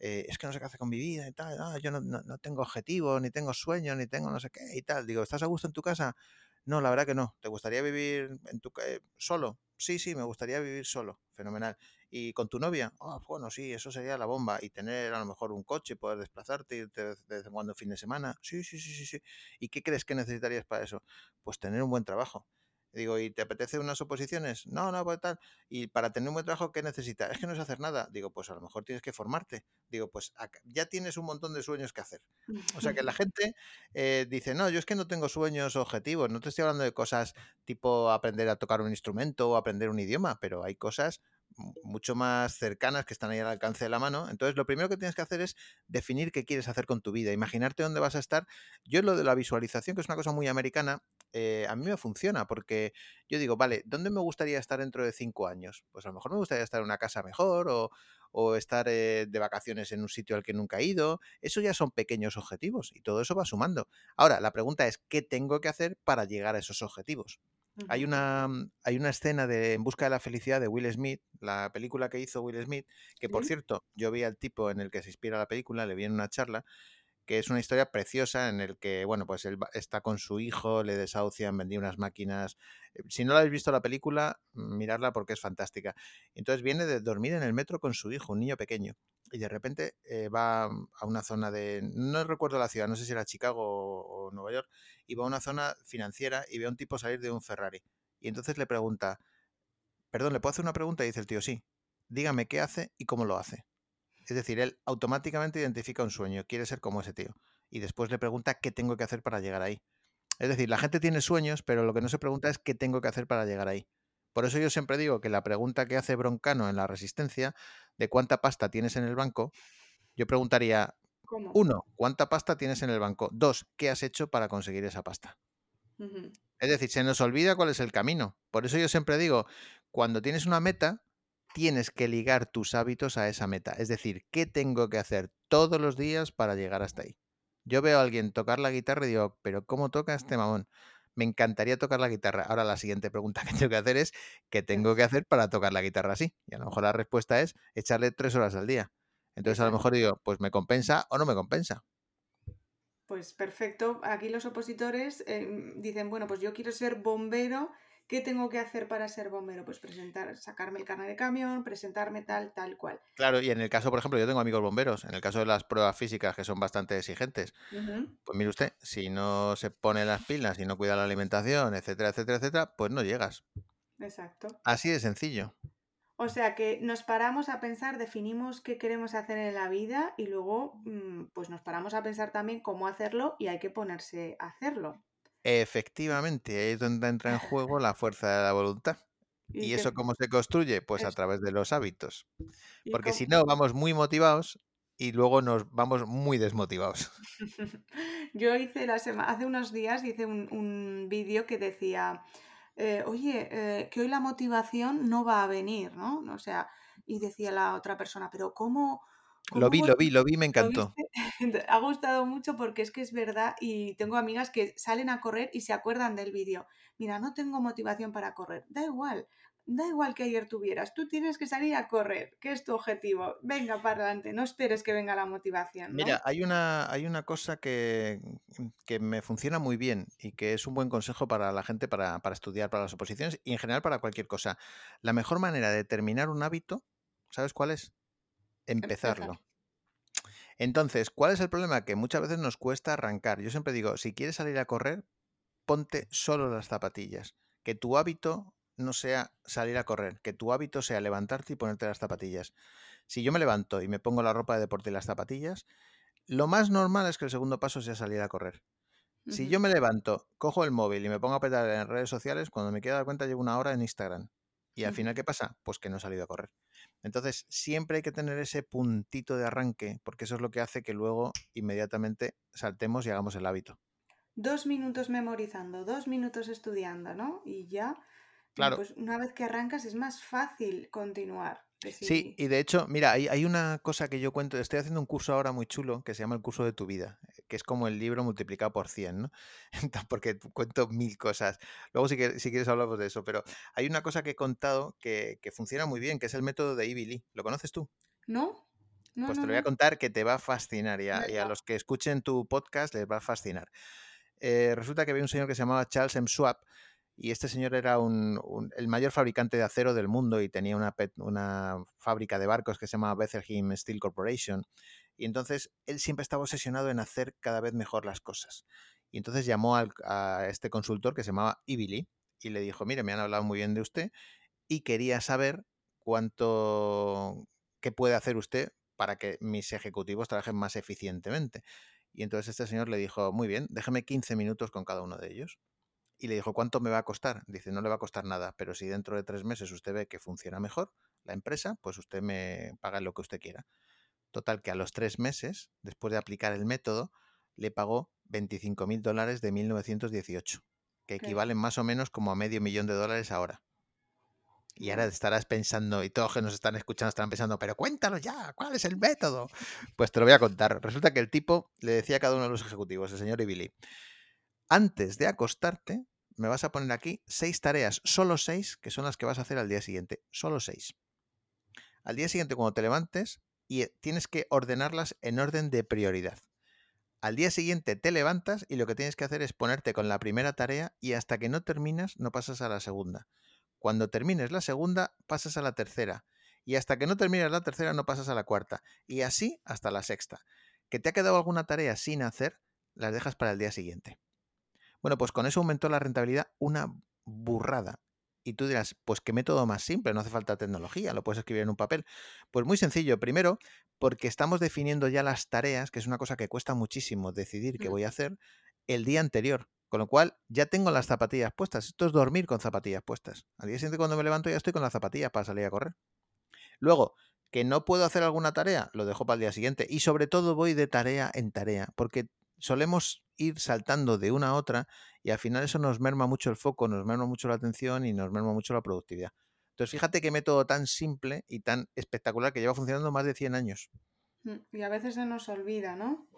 eh, es que no sé qué hacer con mi vida y tal, ah, yo no, no- no tengo objetivos, ni tengo sueños, ni tengo no sé qué y tal. Digo, ¿estás a gusto en tu casa? No, la verdad que no. ¿Te gustaría vivir en tu eh, solo? Sí, sí, me gustaría vivir solo. Fenomenal. ¿Y con tu novia? Ah, bueno, sí, eso sería la bomba. Y tener a lo mejor un coche, poder desplazarte, irte de vez en cuando fin de semana. Sí, sí, sí, sí, sí. ¿Y qué crees que necesitarías para eso? Pues tener un buen trabajo. Digo, ¿y te apetece unas oposiciones? No, no, pues tal. Y para tener un buen trabajo, ¿qué necesitas? Es que no es hacer nada. Digo, pues a lo mejor tienes que formarte. Digo, pues acá- ya tienes un montón de sueños que hacer. O sea que la gente eh, dice, no, yo es que no tengo sueños objetivos. No te estoy hablando de cosas tipo aprender a tocar un instrumento o aprender un idioma, pero hay cosas mucho más cercanas que están ahí al alcance de la mano. Entonces, lo primero que tienes que hacer es definir qué quieres hacer con tu vida, imaginarte dónde vas a estar. Yo lo de la visualización, que es una cosa muy americana, eh, a mí me funciona porque yo digo, vale, ¿dónde me gustaría estar dentro de cinco años? Pues a lo mejor me gustaría estar en una casa mejor o, o estar eh, de vacaciones en un sitio al que nunca he ido. Eso ya son pequeños objetivos y todo eso va sumando. Ahora, la pregunta es, ¿qué tengo que hacer para llegar a esos objetivos? Hay una, mm, hay una escena de En busca de la felicidad de Will Smith, la película que hizo Will Smith, que por ¿Sí? cierto, yo vi al tipo en el que se inspira la película, le vi en una charla, que es una historia preciosa en el que, bueno, pues él está con su hijo, le desahucian, vendía unas máquinas. Eh, Si no la habéis visto la película, miradla porque es fantástica. Entonces viene de dormir en el metro con su hijo, un niño pequeño, y de repente eh, va a una zona de, no recuerdo la ciudad, no sé si era Chicago o, o Nueva York, y va a una zona financiera y ve a un tipo salir de un Ferrari. Y entonces le pregunta, perdón, ¿le puedo hacer una pregunta? Y dice el tío, sí, dígame qué hace y cómo lo hace. Es decir, él automáticamente identifica un sueño, quiere ser como ese tío. Y después le pregunta qué tengo que hacer para llegar ahí. Es decir, la gente tiene sueños, pero lo que no se pregunta es qué tengo que hacer para llegar ahí. Por eso yo siempre digo que la pregunta que hace Broncano en la resistencia, de cuánta pasta tienes en el banco, yo preguntaría, ¿Cómo? uno, ¿cuánta pasta tienes en el banco? Dos, ¿qué has hecho para conseguir esa pasta? Es decir, se nos olvida cuál es el camino. Por eso yo siempre digo, cuando tienes una meta, tienes que ligar tus hábitos a esa meta. Es decir, ¿qué tengo que hacer todos los días para llegar hasta ahí? Yo veo a alguien tocar la guitarra y digo, pero ¿cómo toca este mamón? Me encantaría tocar la guitarra. Ahora la siguiente pregunta que tengo que hacer es, ¿qué tengo que hacer para tocar la guitarra así? Y a lo mejor la respuesta es echarle tres horas al día. Entonces a lo mejor digo, pues me compensa o no me compensa. Pues perfecto. Aquí los opositores eh, dicen, bueno, pues yo quiero ser bombero. ¿Qué tengo que hacer para ser bombero? Pues presentar, sacarme el carnet de camión, presentarme tal, tal cual. Claro, y en el caso, por ejemplo, yo tengo amigos bomberos, en el caso de las pruebas físicas que son bastante exigentes, Pues mire usted, si no se pone las pilas y no cuida la alimentación, etcétera, etcétera, etcétera, pues no llegas. Exacto. Así de sencillo. O sea que nos paramos a pensar, definimos qué queremos hacer en la vida y luego mm, pues nos paramos a pensar también cómo hacerlo y hay que ponerse a hacerlo. Efectivamente, ahí es donde entra en juego la fuerza de la voluntad. Y ¿Y que eso cómo se construye? Pues a través de los hábitos. Porque si no, vamos muy motivados y luego nos vamos muy desmotivados. Yo hice la semana, hace unos días hice un, un vídeo que decía, eh, oye, eh, que hoy la motivación no va a venir, ¿no? O sea, y decía la otra persona, pero ¿cómo? Lo vi, lo vi, lo vi, me ¿Lo encantó. Ha gustado mucho porque es que es verdad y tengo amigas que salen a correr y se acuerdan del vídeo. Mira, no tengo motivación para correr. Da igual, da igual que ayer tuvieras. Tú tienes que salir a correr, que es tu objetivo. Venga para adelante, no esperes que venga la motivación, Mira, hay una, hay una cosa que, que me funciona muy bien y que es un buen consejo para la gente para, para estudiar para las oposiciones y en general para cualquier cosa. La mejor manera de terminar un hábito, ¿sabes cuál es? Empezar. Empezarlo. Entonces, ¿cuál es el problema? Que muchas veces nos cuesta arrancar. Yo siempre digo, si quieres salir a correr, ponte solo las zapatillas. Que tu hábito no sea salir a correr, que tu hábito sea levantarte y ponerte las zapatillas. Si yo me levanto y me pongo la ropa de deporte y las zapatillas, lo más normal es que el segundo paso sea salir a correr. Si yo me levanto, cojo el móvil y me pongo a petar en redes sociales, cuando me quiero dar cuenta llevo una hora en Instagram. Y al final, ¿qué pasa? Pues que no he salido a correr. Entonces, siempre hay que tener ese puntito de arranque, porque eso es lo que hace que luego inmediatamente saltemos y hagamos el hábito. Dos minutos memorizando, dos minutos estudiando, ¿no? Y ya, Claro, pues una vez que arrancas es más fácil continuar. Sí, y de hecho, mira, hay, hay una cosa que yo cuento, estoy haciendo un curso ahora muy chulo que se llama el curso de tu vida, eh, que es como el libro multiplicado por 100, ¿no? Entonces, porque cuento mil cosas. Luego, si quieres, si quieres hablamos de eso, pero hay una cosa que he contado que, que funciona muy bien, que es el método de Ivy Lee. ¿Lo conoces tú? ¿No? No, Pues te lo voy a contar que te va a fascinar y a, y a los que escuchen tu podcast les va a fascinar. Eh, resulta que había un señor que se llamaba Charles M. Schwab y este señor era un, el mayor fabricante de acero del mundo y tenía una, una fábrica de barcos que se llamaba Bethlehem Steel Corporation. Y entonces él siempre estaba obsesionado en hacer cada vez mejor las cosas. Y entonces llamó al- a este consultor que se llamaba Lee y le dijo, mire, me han hablado muy bien de usted y quería saber cuánto, qué puede hacer usted para que mis ejecutivos trabajen más eficientemente. Y entonces este señor le dijo, muy bien, déjeme 15 minutos con cada uno de ellos. Y le dijo, ¿cuánto me va a costar? Dice, no le va a costar nada, pero si dentro de tres meses usted ve que funciona mejor la empresa, pues usted me paga lo que usted quiera. Total, que a los tres meses, después de aplicar el método, le pagó 25 mil dólares de 1918, que equivalen más o menos como a medio millón de dólares ahora. Y ahora Wow. estarás pensando, y todos los que nos están escuchando estarán pensando, pero cuéntalo ya, ¿cuál es el método? Pues te lo voy a contar. Resulta que el tipo le decía a cada uno de los ejecutivos, el señor Ibili, antes de acostarte, me vas a poner aquí seis tareas, solo seis, que son las que vas a hacer al día siguiente. Solo seis. Al día siguiente, cuando te levantes, y eh, tienes que ordenarlas en orden de prioridad. Al día siguiente te levantas y lo que tienes que hacer es ponerte con la primera tarea y hasta que no terminas no pasas a la segunda. Cuando termines la segunda pasas a la tercera y hasta que no termines la tercera no pasas a la cuarta y así hasta la sexta. ¿Que te ha quedado alguna tarea sin hacer? Las dejas para el día siguiente. Bueno, pues con eso aumentó la rentabilidad una burrada. Y tú dirás, pues qué método más simple, no hace falta tecnología, lo puedes escribir en un papel. Pues muy sencillo, primero, porque estamos definiendo ya las tareas, que es una cosa que cuesta muchísimo decidir qué voy a hacer, el día anterior. Con lo cual, ya tengo las zapatillas puestas. Esto es dormir con zapatillas puestas. Al día siguiente, cuando me levanto, ya estoy con las zapatillas para salir a correr. Luego, que no puedo hacer alguna tarea, lo dejo para el día siguiente. Y sobre todo voy de tarea en tarea, porque solemos ir saltando de una a otra y al final eso nos merma mucho el foco, nos merma mucho la atención y nos merma mucho la productividad. Entonces, fíjate qué método tan simple y tan espectacular que lleva funcionando más de 100 años. Mm, Y a veces se nos olvida, ¿no?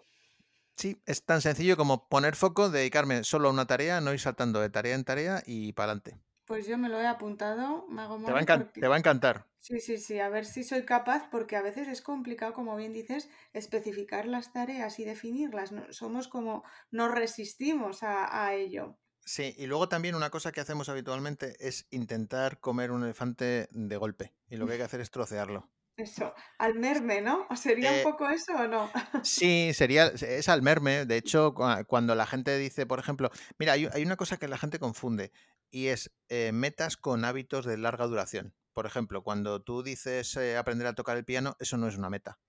Sí, es tan sencillo como poner foco, dedicarme solo a una tarea, no ir saltando de tarea en tarea y para adelante. Pues yo me lo he apuntado, Mago Te va, a te va a encantar. sí, sí, sí, a ver si soy capaz, porque a veces es complicado, como bien dices, especificar las tareas y definirlas. ¿no? Somos como, nos resistimos a, a ello. Sí, y luego también una cosa que hacemos habitualmente es intentar comer un elefante de golpe. Y lo que hay que hacer es trocearlo. Eso, al merme, ¿no? ¿O ¿Sería un Eh, poco eso o no? sí, sería, es al merme. De hecho, cua- cuando la gente dice, por ejemplo, mira, hay, hay una cosa que la gente confunde y es eh, metas con hábitos de larga duración. Por ejemplo, cuando tú dices eh, aprender a tocar el piano, eso no es una meta,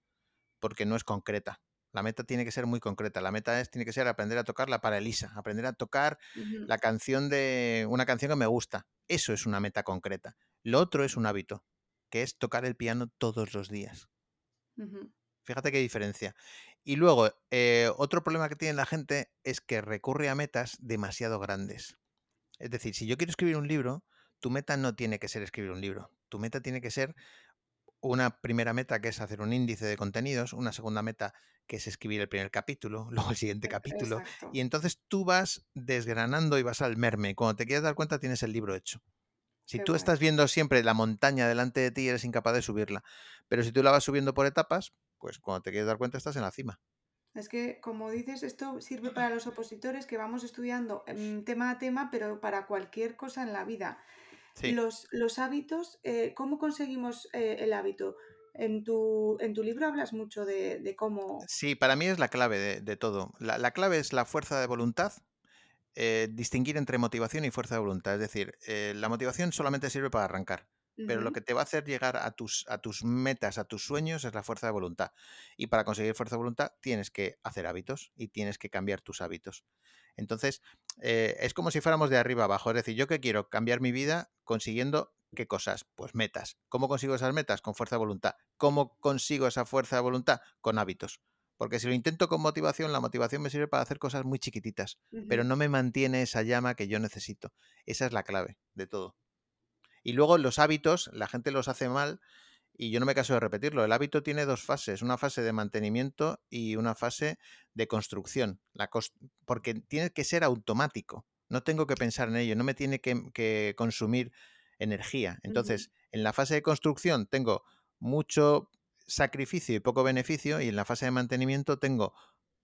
porque no es concreta. La meta tiene que ser muy concreta. La meta es, tiene que ser aprender a tocar la para Elisa, aprender a tocar la canción de una canción que me gusta. Eso es una meta concreta. Lo otro es un hábito, que es tocar el piano todos los días. Fíjate qué diferencia. Y luego, eh, otro problema que tiene la gente es que recurre a metas demasiado grandes. Es decir, si yo quiero escribir un libro, tu meta no tiene que ser escribir un libro. Tu meta tiene que ser una primera meta que es hacer un índice de contenidos, una segunda meta que es escribir el primer capítulo, luego el siguiente capítulo, Exacto. y entonces tú vas desgranando y vas al merme. Cuando te quieres dar cuenta tienes el libro hecho. Si Qué tú estás viendo siempre la montaña delante de ti, eres incapaz de subirla. Pero si tú la vas subiendo por etapas, pues cuando te quieres dar cuenta estás en la cima. Es que, como dices, esto sirve para los opositores que vamos estudiando em, tema a tema, pero para cualquier cosa en la vida. Sí. Los, los hábitos, eh, ¿cómo conseguimos eh, el hábito? En tu, en tu libro hablas mucho de, de cómo... Sí, para mí es la clave de, de todo. La, la clave es la fuerza de voluntad, eh, distinguir entre motivación y fuerza de voluntad. Es decir, eh, la motivación solamente sirve para arrancar, pero lo que te va a hacer llegar a tus, a tus metas, a tus sueños, es la fuerza de voluntad. Y para conseguir fuerza de voluntad tienes que hacer hábitos y tienes que cambiar tus hábitos. Entonces, eh, es como si fuéramos de arriba abajo. Es decir, yo que quiero cambiar mi vida consiguiendo qué cosas? Pues metas. ¿Cómo consigo esas metas? Con fuerza de voluntad. ¿Cómo consigo esa fuerza de voluntad? Con hábitos. Porque si lo intento con motivación, la motivación me sirve para hacer cosas muy chiquititas, pero no me mantiene esa llama que yo necesito. Esa es la clave de todo. Y luego los hábitos, la gente los hace mal y yo no me caso de repetirlo. El hábito tiene dos fases, una fase de mantenimiento y una fase de construcción, la porque tiene que ser automático. No tengo que pensar en ello, no me tiene que, que consumir energía. Entonces, en la fase de construcción tengo mucho sacrificio y poco beneficio y en la fase de mantenimiento tengo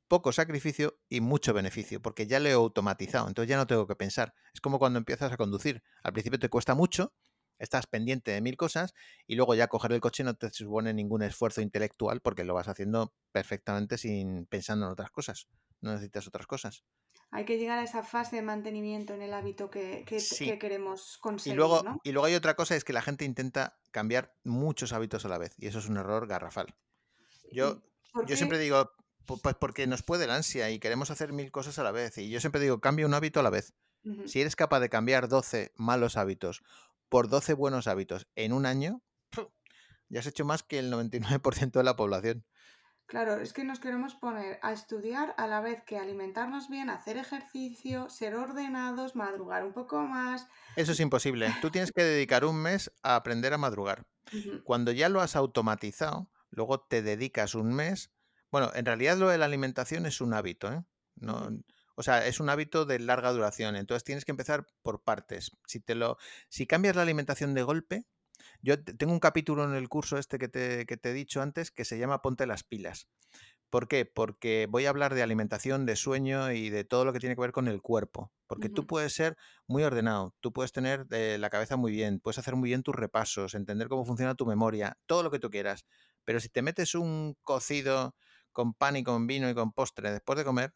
poco sacrificio y mucho beneficio, porque ya lo he automatizado, entonces ya no tengo que pensar. Es como cuando empiezas a conducir. Al principio te cuesta mucho, estás pendiente de mil cosas y luego ya coger el coche no te supone ningún esfuerzo intelectual porque lo vas haciendo perfectamente sin pensando en otras cosas. No necesitas otras cosas. Hay que llegar a esa fase de mantenimiento en el hábito que, que- Sí. que queremos Y conseguir, luego, ¿no? y luego hay otra cosa, es que la gente intenta cambiar muchos hábitos a la vez y eso es un error garrafal. Yo, ¿Y yo siempre digo, pu- pues porque nos puede el ansia y queremos hacer mil cosas a la vez. Y yo siempre digo, cambia un hábito a la vez. Si eres capaz de cambiar 12 malos hábitos por 12 buenos hábitos en un año, ya has hecho más que el 99% de la población. Claro, es que nos queremos poner a estudiar a la vez que alimentarnos bien, hacer ejercicio, ser ordenados, madrugar un poco más. Eso es imposible. Tú tienes que dedicar un mes a aprender a madrugar. Cuando ya lo has automatizado, luego te dedicas un mes. Bueno, en realidad lo de la alimentación es un hábito, ¿eh? No, o sea, es un hábito de larga duración. Entonces tienes que empezar por partes. Si te lo, si cambias la alimentación de golpe, yo te- tengo un capítulo en el curso este que te, que te he dicho antes que se llama Ponte las pilas. ¿Por qué? Porque voy a hablar de alimentación, de sueño y de todo lo que tiene que ver con el cuerpo. Porque tú puedes ser muy ordenado, tú puedes tener eh, la cabeza muy bien, puedes hacer muy bien tus repasos, entender cómo funciona tu memoria, todo lo que tú quieras. Pero si te metes un cocido con pan y con vino y con postre después de comer,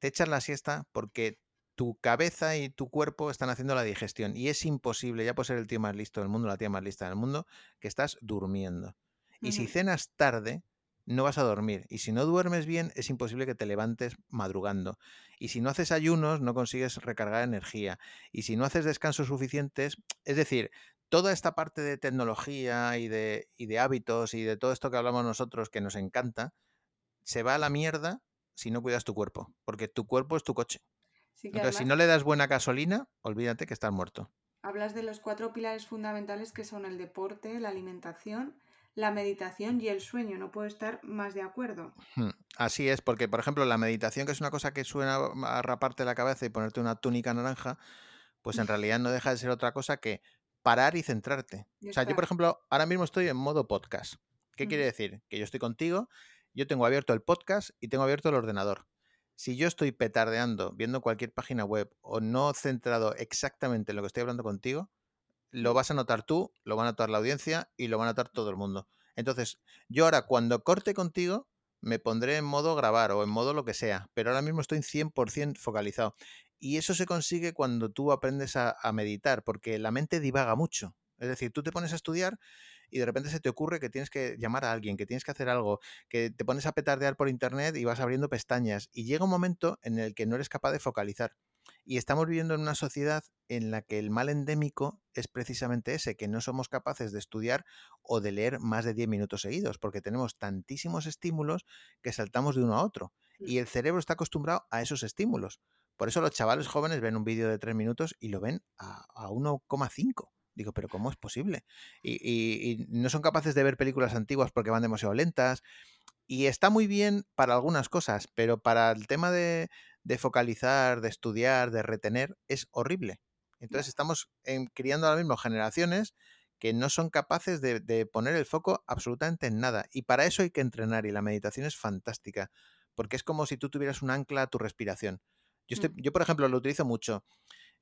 te echas la siesta porque tu cabeza y tu cuerpo están haciendo la digestión. Y es imposible, ya puedes ser el tío más listo del mundo, la tía más lista del mundo, que estás durmiendo. Y si cenas tarde, no vas a dormir. Y si no duermes bien, es imposible que te levantes madrugando. Y si no haces ayunos, no consigues recargar energía. Y si no haces descansos suficientes, es decir, toda esta parte de tecnología y de, y de hábitos y de todo esto que hablamos nosotros que nos encanta, se va a la mierda si no cuidas tu cuerpo. Porque tu cuerpo es tu coche. Sí Entonces, si no le das buena gasolina, olvídate que estás muerto. hablas de los cuatro pilares fundamentales que son el deporte, la alimentación, la meditación y el sueño. No puedo estar más de acuerdo. Así es, porque por ejemplo la meditación, que es una cosa que suena a raparte la cabeza y ponerte una túnica naranja, pues en realidad no deja de ser otra cosa que parar y centrarte. Y O sea, yo por ejemplo ahora mismo estoy en modo podcast. ¿Qué quiere decir? Que yo estoy contigo, yo tengo abierto el podcast y tengo abierto el ordenador. Si yo estoy petardeando, viendo cualquier página web o no centrado exactamente en lo que estoy hablando contigo, lo ujú. vas a notar tú, lo va a notar la audiencia y lo va a notar todo el mundo. Entonces, yo ahora cuando corte contigo, me pondré en modo grabar o en modo lo que sea, pero ahora mismo estoy 100% focalizado. Y eso se consigue cuando tú aprendes a, a meditar, porque la mente divaga mucho. Es decir, tú te pones a estudiar y de repente se te ocurre que tienes que llamar a alguien, que tienes que hacer algo, que te pones a petardear por internet y vas abriendo pestañas. Y llega un momento en el que no eres capaz de focalizar. Y estamos viviendo en una sociedad en la que el mal endémico es precisamente ese, que no somos capaces de estudiar o de leer más de 10 minutos seguidos, porque tenemos tantísimos estímulos que saltamos de uno a otro. Mm. Y el cerebro está acostumbrado a esos estímulos. Por eso los chavales jóvenes ven un vídeo de 3 minutos y lo ven a, a 1,5. Digo, pero ¿cómo es posible? Y, y- y no son capaces de ver películas antiguas porque van demasiado lentas. Y está muy bien para algunas cosas, pero para el tema de, de focalizar, de estudiar, de retener, es horrible. Entonces estamos em, criando ahora mismo generaciones que no son capaces de, de poner el foco absolutamente en nada. Y para eso hay que entrenar y la meditación es fantástica, porque es como si tú tuvieras un ancla a tu respiración. Yo, estoy, Mm, yo por ejemplo, lo utilizo mucho.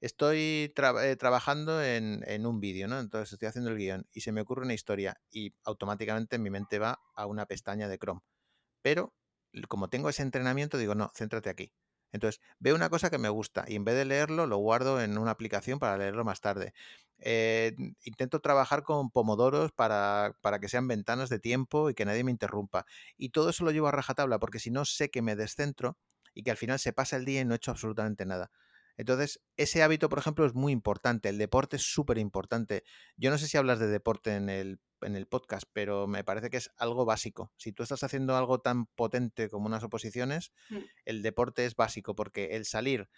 Estoy eh, trabajando en, un vídeo, ¿no? Entonces estoy haciendo el guion y se me ocurre una historia y automáticamente mi mente va a una pestaña de Chrome. Pero como tengo ese entrenamiento, digo, no, céntrate aquí. Entonces, veo una cosa que me gusta y en vez de leerlo, lo guardo en una aplicación para leerlo más tarde. Eh, intento trabajar con pomodoros para, para que sean ventanas de tiempo y que nadie me interrumpa. Y todo eso lo llevo a rajatabla porque si no sé que me descentro y que al final se pasa el día y no he hecho absolutamente nada. Entonces, ese hábito, por ejemplo, es muy importante. El deporte es súper importante. Yo no sé si hablas de deporte en el, en el podcast, pero me parece que es algo básico. Si tú estás haciendo algo tan potente como unas oposiciones, mm. el deporte es básico, porque el salir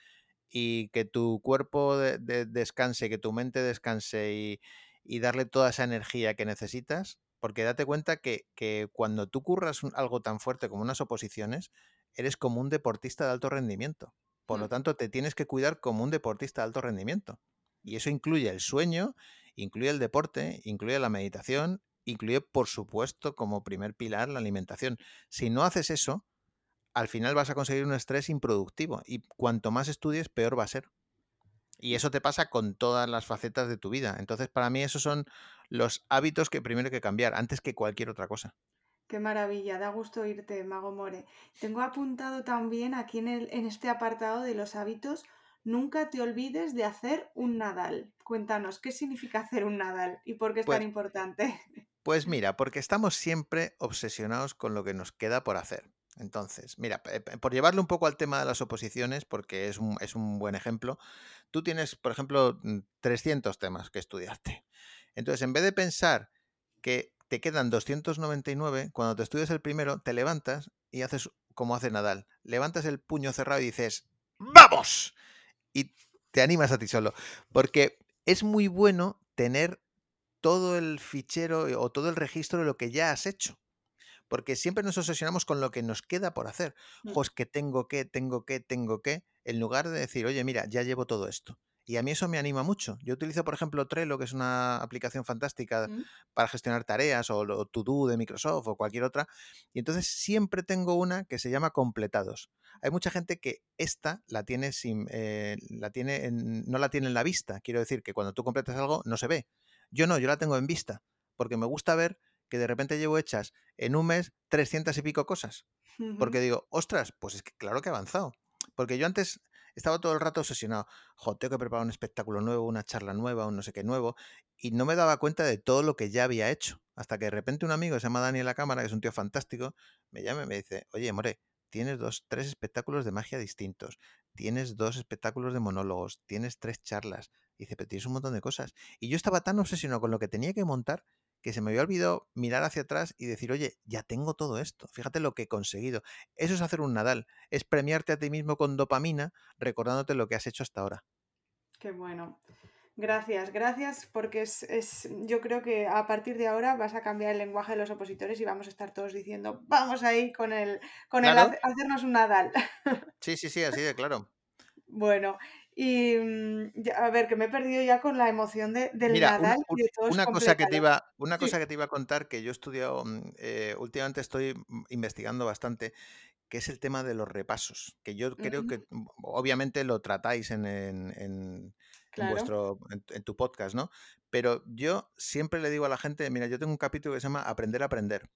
y que tu cuerpo de- de- descanse, que tu mente descanse y, y darle toda esa energía que necesitas, porque date cuenta que, que cuando tú curras un- algo tan fuerte como unas oposiciones, eres como un deportista de alto rendimiento. Por lo tanto, te tienes que cuidar como un deportista de alto rendimiento. Y eso incluye el sueño, incluye el deporte, incluye la meditación, incluye, por supuesto, como primer pilar, la alimentación. Si no haces eso, al final vas a conseguir un estrés improductivo y cuanto más estudies, peor va a ser. Y eso te pasa con todas las facetas de tu vida. Entonces, para mí, esos son los hábitos que primero hay que cambiar, antes que cualquier otra cosa. Qué maravilla, da gusto oírte, Mago More. Tengo apuntado también aquí en, el, en este apartado de los hábitos, nunca te olvides de hacer un Nadal. Cuéntanos, ¿qué significa hacer un Nadal y por qué es tan Pues, importante? pues mira, porque estamos siempre obsesionados con lo que nos queda por hacer. Entonces, mira, por llevarlo un poco al tema de las oposiciones, porque es un, es un buen ejemplo, tú tienes, por ejemplo, mm, 300 temas que estudiarte. Entonces, en vez de pensar que te quedan 299, cuando te estudias el primero, te levantas y haces como hace Nadal. Levantas el puño cerrado y dices, ¡vamos! Y te animas a ti solo. Porque es muy bueno tener todo el fichero o todo el registro de lo que ya has hecho. Porque siempre nos obsesionamos con lo que nos queda por hacer. Mm, Jo, es que tengo que, tengo que, tengo que, en lugar de decir, oye, mira, ya llevo todo esto. Y a mí eso me anima mucho. Yo utilizo, por ejemplo, Trello, que es una aplicación fantástica mm, para gestionar tareas, o lo To-Do de Microsoft o cualquier otra. Y entonces siempre tengo una que se llama completados. Hay mucha gente que esta la tiene sin, eh, la tiene en- no la tiene en la vista. Quiero decir que cuando tú completas algo no se ve. Yo no, yo la tengo en vista, porque me gusta ver que de repente llevo hechas en un mes 300 y pico cosas. Porque digo, ostras, pues es que claro que he avanzado. Porque yo antes estaba todo el rato obsesionado. Tengo que preparar un espectáculo nuevo, una charla nueva, un no sé qué nuevo. Y no me daba cuenta de todo lo que ya había hecho. Hasta que de repente un amigo, se llama Daniel La Cámara, que es un tío fantástico, me llama y me dice, oye, More, tienes dos, tres espectáculos de magia distintos. Tienes dos espectáculos de monólogos. Tienes tres charlas. Dice, pero tienes un montón de cosas. Y yo estaba tan obsesionado con lo que tenía que montar que se me había olvidado mirar hacia atrás y decir, oye, ya tengo todo esto, fíjate lo que he conseguido. Eso es hacer un Nadal, es premiarte a ti mismo con dopamina recordándote lo que has hecho hasta ahora. Qué bueno. Gracias, gracias, porque es, es- yo creo que a partir de ahora vas a cambiar el lenguaje de los opositores y vamos a estar todos diciendo, vamos ahí con el, con el Claro, hacernos un Nadal. sí, sí, sí, así de claro. Bueno, y mm, a ver, que me he perdido ya con la emoción de, del Mira, Nadal y un- de todos una cosa que te iba, una Sí. cosa que te iba a contar que yo he estudiado, mm, eh, últimamente estoy mm, investigando bastante, que es el tema de los repasos, que yo creo que obviamente lo tratáis en, en- en- vuestro, en tu podcast, ¿no? Pero yo siempre le digo a la gente, mira, yo tengo un capítulo que se llama Aprender a aprender,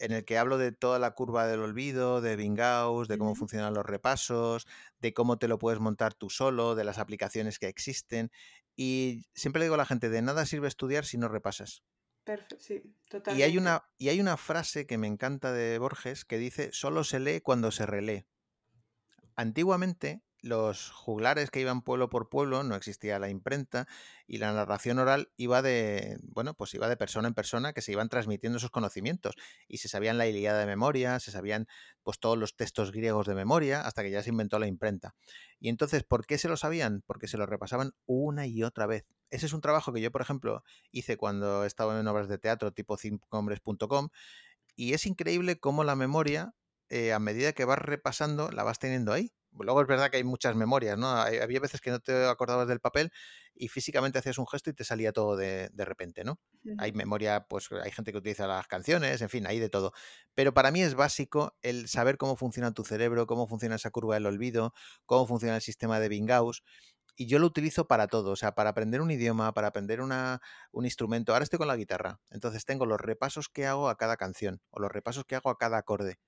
en el que hablo de toda la curva del olvido, de Bingaus, de cómo funcionan los repasos, de cómo te lo puedes montar tú solo, de las aplicaciones que existen. Y siempre le digo a la gente, de nada sirve estudiar si no repasas. perfe- sí, Y hay totalmente. una, y hay una frase que me encanta de Borges que dice, solo se lee cuando se relee. Antiguamente los juglares que iban pueblo por pueblo, no existía la imprenta y la narración oral iba de, bueno, pues iba de persona en persona que se iban transmitiendo esos conocimientos y se sabían la Ilíada de memoria, se sabían pues todos los textos griegos de memoria hasta que ya se inventó la imprenta. Y entonces, ¿por qué se lo sabían? Porque se lo repasaban una y otra vez. Ese es un trabajo que yo, por ejemplo, hice cuando estaba en obras de teatro tipo cincohombres.com y es increíble cómo la memoria, eh, a medida que vas repasando, la vas teniendo ahí Luego es verdad que hay muchas memorias, ¿no? Había veces que no te acordabas del papel y físicamente hacías un gesto y te salía todo de, repente, ¿no? Hay memoria, pues hay gente que utiliza las canciones, en fin, hay de todo. Pero para mí es básico el saber cómo funciona tu cerebro, cómo funciona esa curva del olvido, cómo funciona el sistema de Bingaus. Y yo lo utilizo para todo, o sea, para aprender un idioma, para aprender una, un instrumento. Ahora estoy con la guitarra, entonces tengo los repasos que hago a cada canción o los repasos que hago a cada acorde.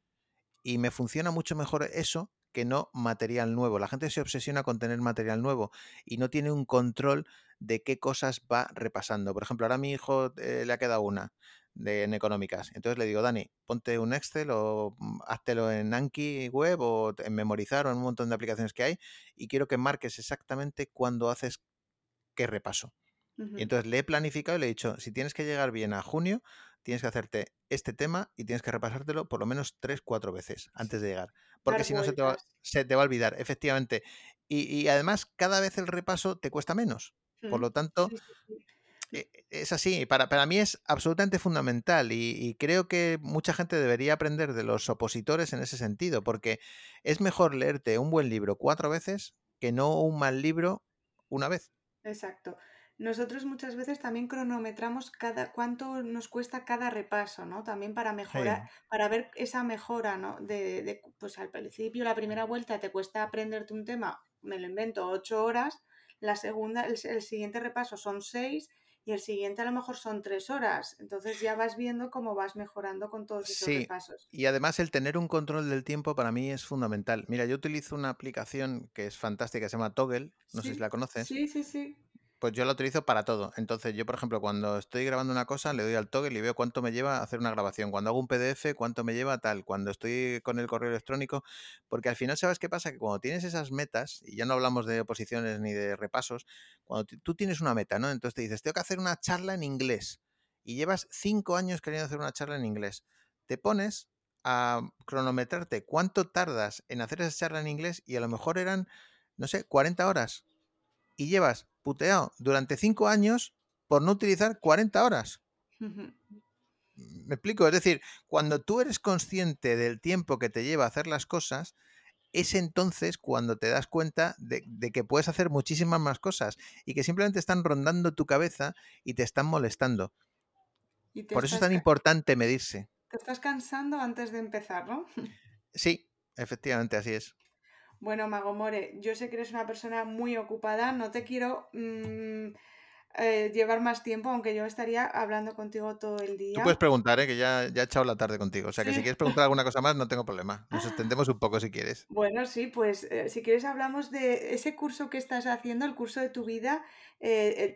Y me funciona mucho mejor eso que no material nuevo. La gente se obsesiona con tener material nuevo y no tiene un control de qué cosas va repasando. Por ejemplo, ahora a mi hijo eh, le ha quedado una de, en económicas. Entonces le digo, Dani, ponte un Excel o mm, háztelo en Anki web o en Memorizar o en un montón de aplicaciones que hay y quiero que marques exactamente cuándo haces qué repaso. Y entonces le he planificado y le he dicho, si tienes que llegar bien a junio, tienes que hacerte este tema y tienes que repasártelo por lo menos tres, cuatro veces antes de llegar. Porque si no se te, va, se te, va, a olvidar, efectivamente. Y, además, cada vez el repaso te cuesta menos. Por lo tanto, e, es así. Para, para mí es absolutamente fundamental y, y, creo que mucha gente debería aprender de los opositores en ese sentido, porque es mejor leerte un buen libro cuatro veces que no un mal libro una vez. Exacto nosotros muchas veces también cronometramos cada cuánto nos cuesta cada repaso, ¿no? También para mejorar, para ver esa mejora, ¿no? De, de, pues al principio, la primera vuelta te cuesta aprenderte un tema, me lo invento, ocho horas, la segunda, el, siguiente repaso son seis y el siguiente a lo mejor son tres horas. Entonces ya vas viendo cómo vas mejorando con todos esos sí. repasos. Y además el tener un control del tiempo para mí es fundamental. Mira, yo utilizo una aplicación que es fantástica, se llama Toggle, no sé si la conoces. Sí, sí, sí. Pues yo la utilizo para todo. Entonces, yo, por ejemplo, cuando estoy grabando una cosa, le doy al toggle y veo cuánto me lleva hacer una grabación. Cuando hago un PDF, cuánto me lleva tal. Cuando estoy con el correo electrónico. Porque al final, ¿sabes qué pasa? Que cuando tienes esas metas, y ya no hablamos de oposiciones ni de repasos, cuando tú tienes una meta, ¿no? Entonces te dices, tengo que hacer una charla en inglés. Y llevas cinco años queriendo hacer una charla en inglés. Te pones a cronometrarte cuánto tardas en hacer esa charla en inglés y a lo mejor eran, no sé, 40 horas. Y llevas puteado durante cinco años por no utilizar 40 horas. Me explico, es decir, cuando tú eres consciente del tiempo que te lleva a hacer las cosas, es entonces cuando te das cuenta de, que puedes hacer muchísimas más cosas y que simplemente están rondando tu cabeza y te están molestando. Por eso es tan importante medirse. Te estás cansando antes de empezar, ¿no? Sí, efectivamente, así es. Bueno, Mago More, yo sé que eres una persona muy ocupada, no te quiero mm, eh, llevar más tiempo, aunque yo estaría hablando contigo todo el día. Tú puedes preguntar, ¿eh? que ya, ya he echado la tarde contigo. O sea, que si quieres preguntar alguna cosa más, no tengo problema. Nos extendemos un poco si quieres. Bueno, sí, pues eh, si quieres hablamos de ese curso que estás haciendo, el curso de tu vida.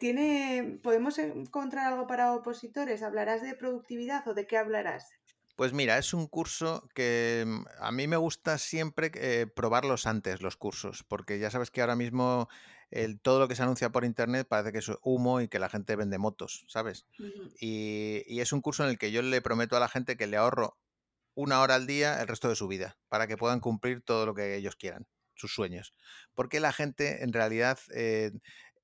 tiene, ¿Podemos encontrar algo para opositores? ¿Hablarás de productividad o de qué hablarás? Pues mira, es un curso que mm, a mí me gusta siempre eh, probarlos antes, los cursos, porque ya sabes que ahora mismo el, todo lo que se anuncia por internet parece que es humo y que la gente vende motos, ¿sabes? y, y es un curso en el que yo le prometo a la gente que le ahorro una hora al día el resto de su vida, para que puedan cumplir todo lo que ellos quieran sus sueños. Porque la gente en realidad eh,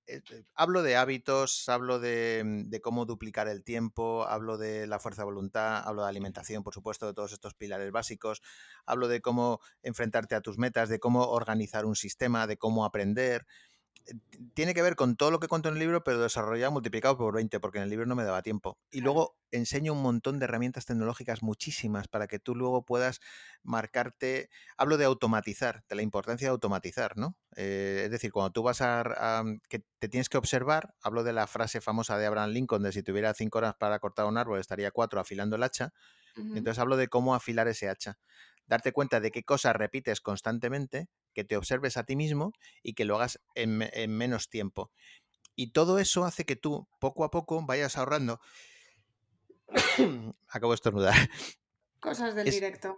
eh, eh, hablo de hábitos, hablo mm, de, cómo duplicar el tiempo, hablo de la fuerza de voluntad, hablo de alimentación, por supuesto, de todos estos pilares básicos, hablo de cómo enfrentarte a tus metas, de cómo organizar un sistema, de cómo aprender tiene que ver con todo lo que cuento en el libro, pero desarrollado multiplicado por 20, porque en el libro no me daba tiempo. Y luego enseño un montón de herramientas tecnológicas, muchísimas, para que tú luego puedas marcarte. Hablo de automatizar, de la importancia de automatizar, ¿no? Eh, es decir, cuando tú vas a, que te tienes que observar, hablo de la frase famosa de Abraham Lincoln de si tuviera cinco horas para cortar un árbol, estaría cuatro afilando el hacha. Entonces hablo de cómo afilar ese hacha. Darte cuenta de qué cosas repites constantemente que te observes a ti mismo y que lo hagas en, menos tiempo. Y todo eso hace que tú poco a poco vayas ahorrando. Acabo de estornudar. Cosas del directo.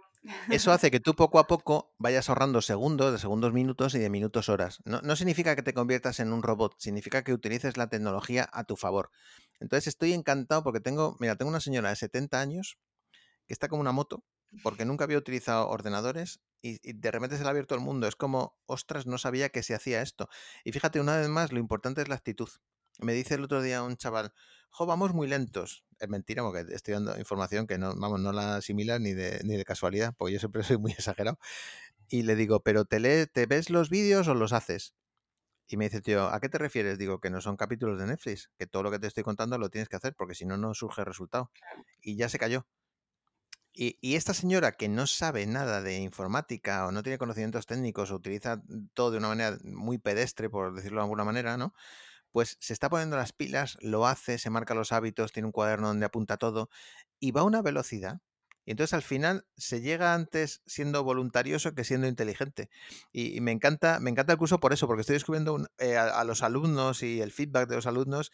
Eso hace que tú poco a poco vayas ahorrando segundos, de segundos minutos y de minutos horas. No, no, significa que te conviertas en un robot, significa que utilices la tecnología a tu favor. Entonces estoy encantado porque tengo, mira, tengo una señora de 70 años que está como una moto porque nunca había utilizado ordenadores y, de repente se le ha abierto el mundo. Es como, ostras, no sabía que se hacía esto. Y fíjate, una vez más, lo importante es la actitud. Me dice el otro día un chaval, jo, vamos muy lentos. Es mentira, porque estoy dando información que no, vamos, no la asimila ni de, ni de casualidad, porque yo siempre soy muy exagerado. Y le digo, ¿pero te, te ves los vídeos o los haces? Y me dice, tío, ¿a qué te refieres? Digo, que no son capítulos de Netflix, que todo lo que te estoy contando lo tienes que hacer, porque si no, no surge resultado. Y ya se cayó. Y, esta señora que no sabe nada de informática o no tiene conocimientos técnicos o utiliza todo de una manera muy pedestre, por decirlo de alguna manera, ¿no? Pues se está poniendo las pilas, lo hace, se marca los hábitos, tiene un cuaderno donde apunta todo y va a una velocidad y entonces al final se llega antes siendo voluntarioso que siendo inteligente. Y, me encanta, me encanta el curso por eso, porque estoy descubriendo eh, a, los alumnos y el feedback de los alumnos.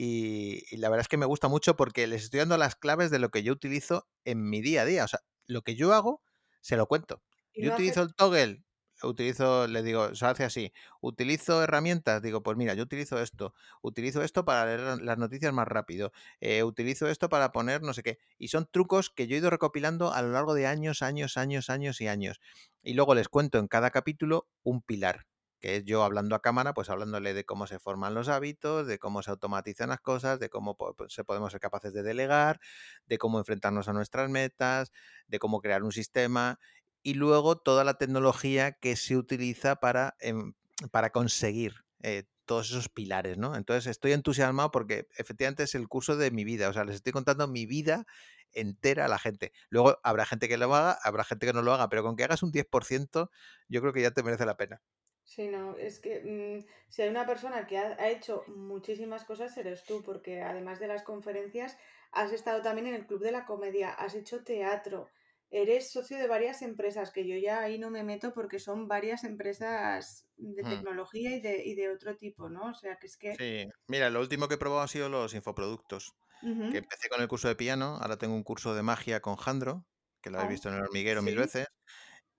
Y, la verdad es que me gusta mucho porque les estoy dando las claves de lo que yo utilizo en mi día a día. O sea, lo que yo hago, se lo cuento. Yo utilizo el toggle utilizo, le digo, se hace así, utilizo herramientas, digo, pues mira, yo utilizo esto, utilizo esto para leer las noticias más rápido, eh, utilizo esto para poner no sé qué, y son trucos que yo he ido recopilando a lo largo de años, años, años, años y años. Y luego les cuento en cada capítulo un pilar, que es yo hablando a cámara, pues hablándole de cómo se forman los hábitos, de cómo se automatizan las cosas, de cómo se podemos ser capaces de delegar, de cómo enfrentarnos a nuestras metas, de cómo crear un sistema y luego toda la tecnología que se utiliza para, em, para conseguir eh, todos esos pilares, ¿no? Entonces estoy entusiasmado porque efectivamente es el curso de mi vida, o sea, les estoy contando mi vida entera a la gente. Luego habrá gente que lo haga, habrá gente que no lo haga, pero con que hagas un 10%, yo creo que ya te merece la pena. Sí, no, es que mm, si hay una persona que ha, ha, hecho muchísimas cosas, eres tú, porque además de las conferencias, has estado también en el Club de la Comedia, has hecho teatro, eres socio de varias empresas, que yo ya ahí no me meto porque son varias empresas de hmm. tecnología y de, y de otro tipo, ¿no? O sea, que es que... Sí, mira, lo último que he probado han sido los infoproductos. Que empecé con el curso de piano, ahora tengo un curso de magia con Jandro, que lo he oh, visto en el hormiguero mil veces.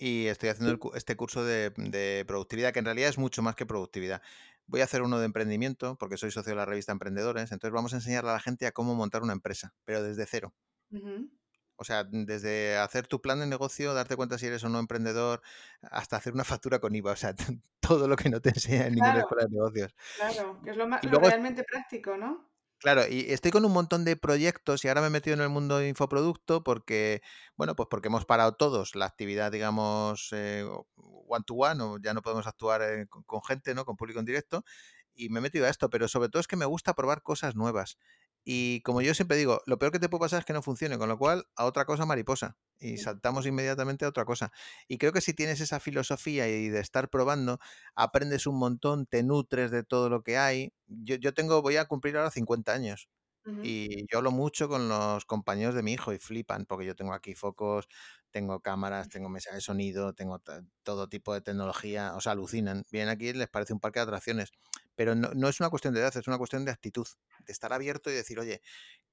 Y estoy haciendo este curso de, de, productividad, que en realidad es mucho más que productividad. Voy a hacer uno de emprendimiento, porque soy socio de la revista Emprendedores. Entonces vamos a enseñarle a la gente a cómo montar una empresa, pero desde cero. O sea, desde hacer tu plan de negocio, darte cuenta si eres o no emprendedor, hasta hacer una factura con IVA. O sea, todo lo que no te enseña en ninguna escuela de negocios. Claro, que es lo, más, realmente práctico, ¿no? Claro, y estoy con un montón de proyectos y ahora me he metido en el mundo de infoproducto porque, bueno, pues porque hemos parado todos la actividad, digamos, eh, one to one, o ya no podemos actuar eh, con gente, ¿no? Con público en directo. Y me he metido a esto, pero sobre todo es que me gusta probar cosas nuevas. Y como yo siempre digo, lo peor que te puede pasar es que no funcione, con lo cual a otra cosa mariposa y saltamos inmediatamente a otra cosa. Y creo que si tienes esa filosofía y de estar probando, aprendes un montón, te nutres de todo lo que hay. Yo, yo tengo, voy a cumplir ahora 50 años. Y yo hablo mucho con los compañeros de mi hijo y flipan, porque yo tengo aquí focos, tengo cámaras, tengo mesa de sonido, tengo todo tipo de tecnología, o sea, alucinan. Vienen aquí y les parece un parque de atracciones. Pero no, no, es una cuestión de edad, es una cuestión de actitud, de estar abierto y decir, oye,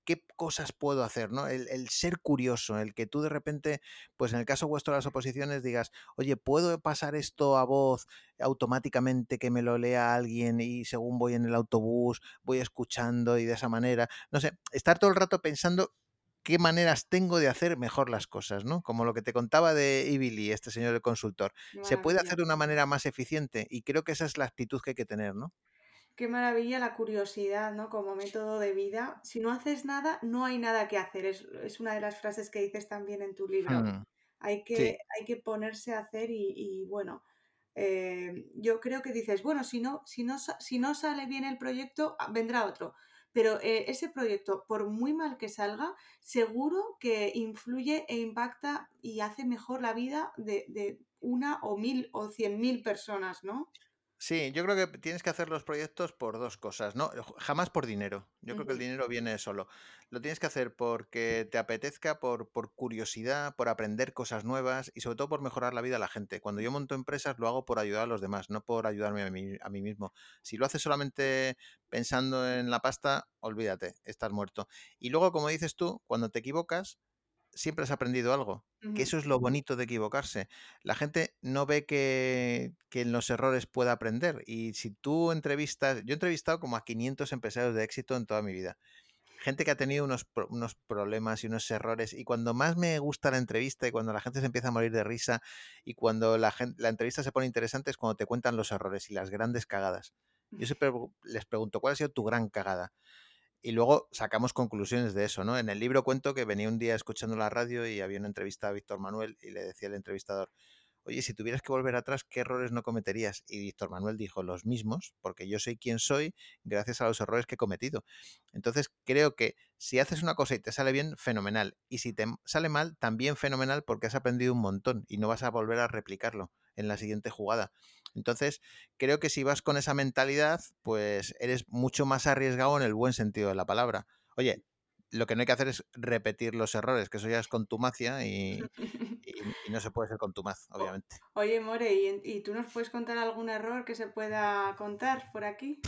¿qué cosas puedo hacer? ¿no? El, el, ser curioso, el que tú de repente, pues en el caso vuestro de las oposiciones, digas, oye, ¿puedo pasar esto a voz automáticamente que me lo lea alguien y según voy en el autobús, voy escuchando y de esa manera? No sé, estar todo el rato pensando qué maneras tengo de hacer mejor las cosas, ¿no? Como lo que te contaba de Ibili, este señor del consultor. Se puede hacer de una manera más eficiente y creo que esa es la actitud que hay que tener, ¿no? Qué maravilla la curiosidad, ¿no? Como método de vida. Si no haces nada, no hay nada que hacer. Es, una de las frases que dices también en tu libro. Hmm. Hay, que, hay que ponerse a hacer y, bueno, eh, yo creo que dices, bueno, si no, si, no, si no sale bien el proyecto, ah, vendrá otro pero eh, ese proyecto, por muy mal que salga, seguro que influye e impacta y hace mejor la vida de, de una o mil o cien mil personas, ¿no? Sí, yo creo que tienes que hacer los proyectos por dos cosas, ¿no? Jamás por dinero. Yo creo que el dinero viene solo. Lo tienes que hacer porque te apetezca, por, por curiosidad, por aprender cosas nuevas y sobre todo por mejorar la vida de la gente. Cuando yo monto empresas lo hago por ayudar a los demás, no por ayudarme a mí, a mí mismo. Si lo haces solamente pensando en la pasta, olvídate, estás muerto. Y luego, como dices tú, cuando te equivocas, siempre has aprendido algo. Que eso es lo bonito de equivocarse. La gente no ve que, que en los errores pueda aprender. Y si tú entrevistas, yo he entrevistado como a 500 empresarios de éxito en toda mi vida gente que ha tenido unos, unos problemas y unos errores. Y cuando más me gusta la entrevista y cuando la gente se empieza a morir de risa y cuando la, gen- la entrevista se pone interesante es cuando te cuentan los errores y las grandes cagadas. Yo siempre les pregunto, ¿cuál ha sido tu gran cagada? Y luego sacamos conclusiones de eso, ¿no? En el libro cuento que venía un día escuchando la radio y había una entrevista a Víctor Manuel y le decía el entrevistador, oye, si tuvieras que volver atrás, ¿qué errores no cometerías? Y Víctor Manuel dijo, los mismos, porque yo soy quien soy gracias a los errores que he cometido. Entonces, creo que si haces una cosa y te sale bien, fenomenal. Y si te sale mal, también fenomenal porque has aprendido un montón y no vas a volver a replicarlo en la siguiente jugada. Entonces, creo que si vas con esa mentalidad, pues eres mucho más arriesgado en el buen sentido de la palabra. Oye, lo que no hay que hacer es repetir los errores, que eso ya es contumacia y, y, y no se puede ser contumaz, obviamente. Oye, More, ¿y, y tú nos puedes contar algún error que se pueda contar por aquí?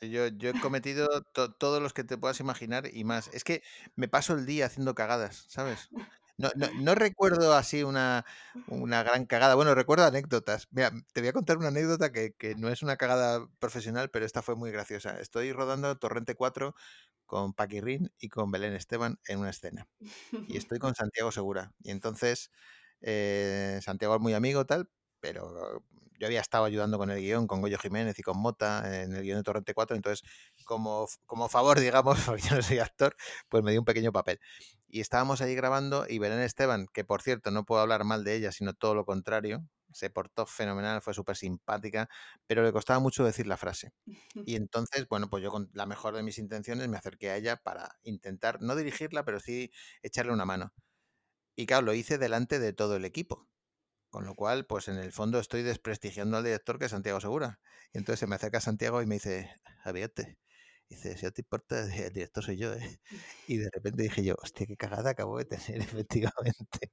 Yo, yo he cometido to- todos los que te puedas imaginar y más. Es que me paso el día haciendo cagadas, ¿sabes? No, no, no recuerdo así una, una gran cagada. Bueno, recuerdo anécdotas. Mira, te voy a contar una anécdota que, que no es una cagada profesional, pero esta fue muy graciosa. Estoy rodando Torrente 4 con Paquirrín y con Belén Esteban en una escena. Y estoy con Santiago Segura. Y entonces, eh, Santiago es muy amigo, tal, pero yo había estado ayudando con el guion, con Goyo Jiménez y con Mota en el guion de Torrente 4, entonces, como, como favor, digamos, porque yo no soy actor, pues me dio un pequeño papel. Y estábamos allí grabando y Belén Esteban, que por cierto no puedo hablar mal de ella, sino todo lo contrario, se portó fenomenal, fue súper simpática, pero le costaba mucho decir la frase. Y entonces, bueno, pues yo con la mejor de mis intenciones me acerqué a ella para intentar, no dirigirla, pero sí echarle una mano. Y claro, lo hice delante de todo el equipo. Con lo cual, pues en el fondo estoy desprestigiando al director que es Santiago Segura. Y entonces se me acerca Santiago y me dice, Javierte, dice, si no te importa, el director soy yo, ¿eh? Y de repente dije yo, hostia, qué cagada acabo de tener, efectivamente.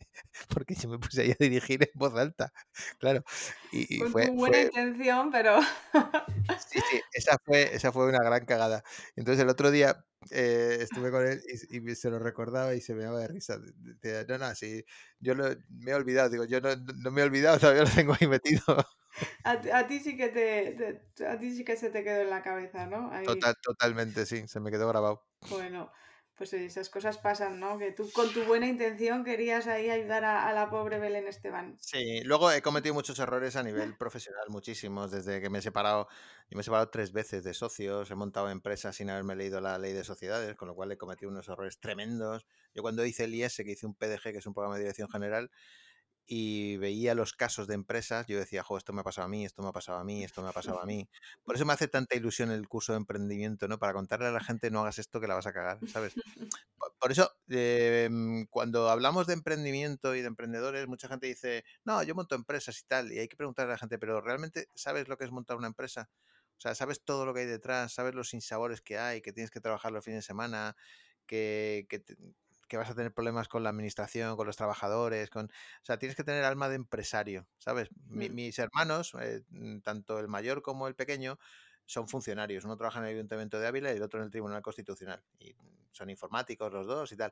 Porque yo me puse ahí a dirigir en voz alta. Claro. Y, y Con fue, tu buena fue, intención, pero... Sí, sí, esa fue, esa fue una gran cagada. Entonces el otro día eh, estuve con él y, y se lo recordaba y se me daba de risa. Decía, no, no, sí, yo lo- me he olvidado, digo, yo no, no me he olvidado, todavía lo tengo ahí metido. A, ti a ti sí que te, te- a ti sí que se te quedó en la cabeza, ¿no? Ahí. Total, totalmente, sí, se me quedó grabado. Bueno, pues esas cosas pasan, ¿no? Que tú con tu buena intención querías ahí ayudar a, a la pobre Belén Esteban. Sí, luego he cometido muchos errores a nivel profesional, muchísimos, desde que me he separado, yo me he separado tres veces de socios, he montado empresas sin haberme leído la ley de sociedades, con lo cual he cometido unos errores tremendos. Yo cuando hice el IS, que hice un PDG, que es un programa de dirección general, y veía los casos de empresas, yo decía, jo, esto me ha pasado a mí, esto me ha pasado a mí, esto me ha pasado a mí. Por eso me hace tanta ilusión el curso de emprendimiento, ¿no? Para contarle a la gente, no hagas esto que la vas a cagar, ¿sabes? Por eso, eh, mm, cuando hablamos de emprendimiento y de emprendedores, mucha gente dice, no, yo monto empresas y tal, y hay que preguntarle a la gente, pero ¿realmente sabes lo que es montar una empresa? O sea, ¿sabes todo lo que hay detrás? ¿Sabes los sinsabores que hay? Que tienes que trabajar los fines de semana, que, que vas a tener problemas con la administración, con los trabajadores, con... O sea, tienes que tener alma de empresario, ¿sabes? Mi- Mm, mis hermanos, eh, mm, tanto el mayor como el pequeño, son funcionarios. Uno trabaja en el Ayuntamiento de Ávila y el otro en el Tribunal Constitucional. Y son informáticos los dos y tal.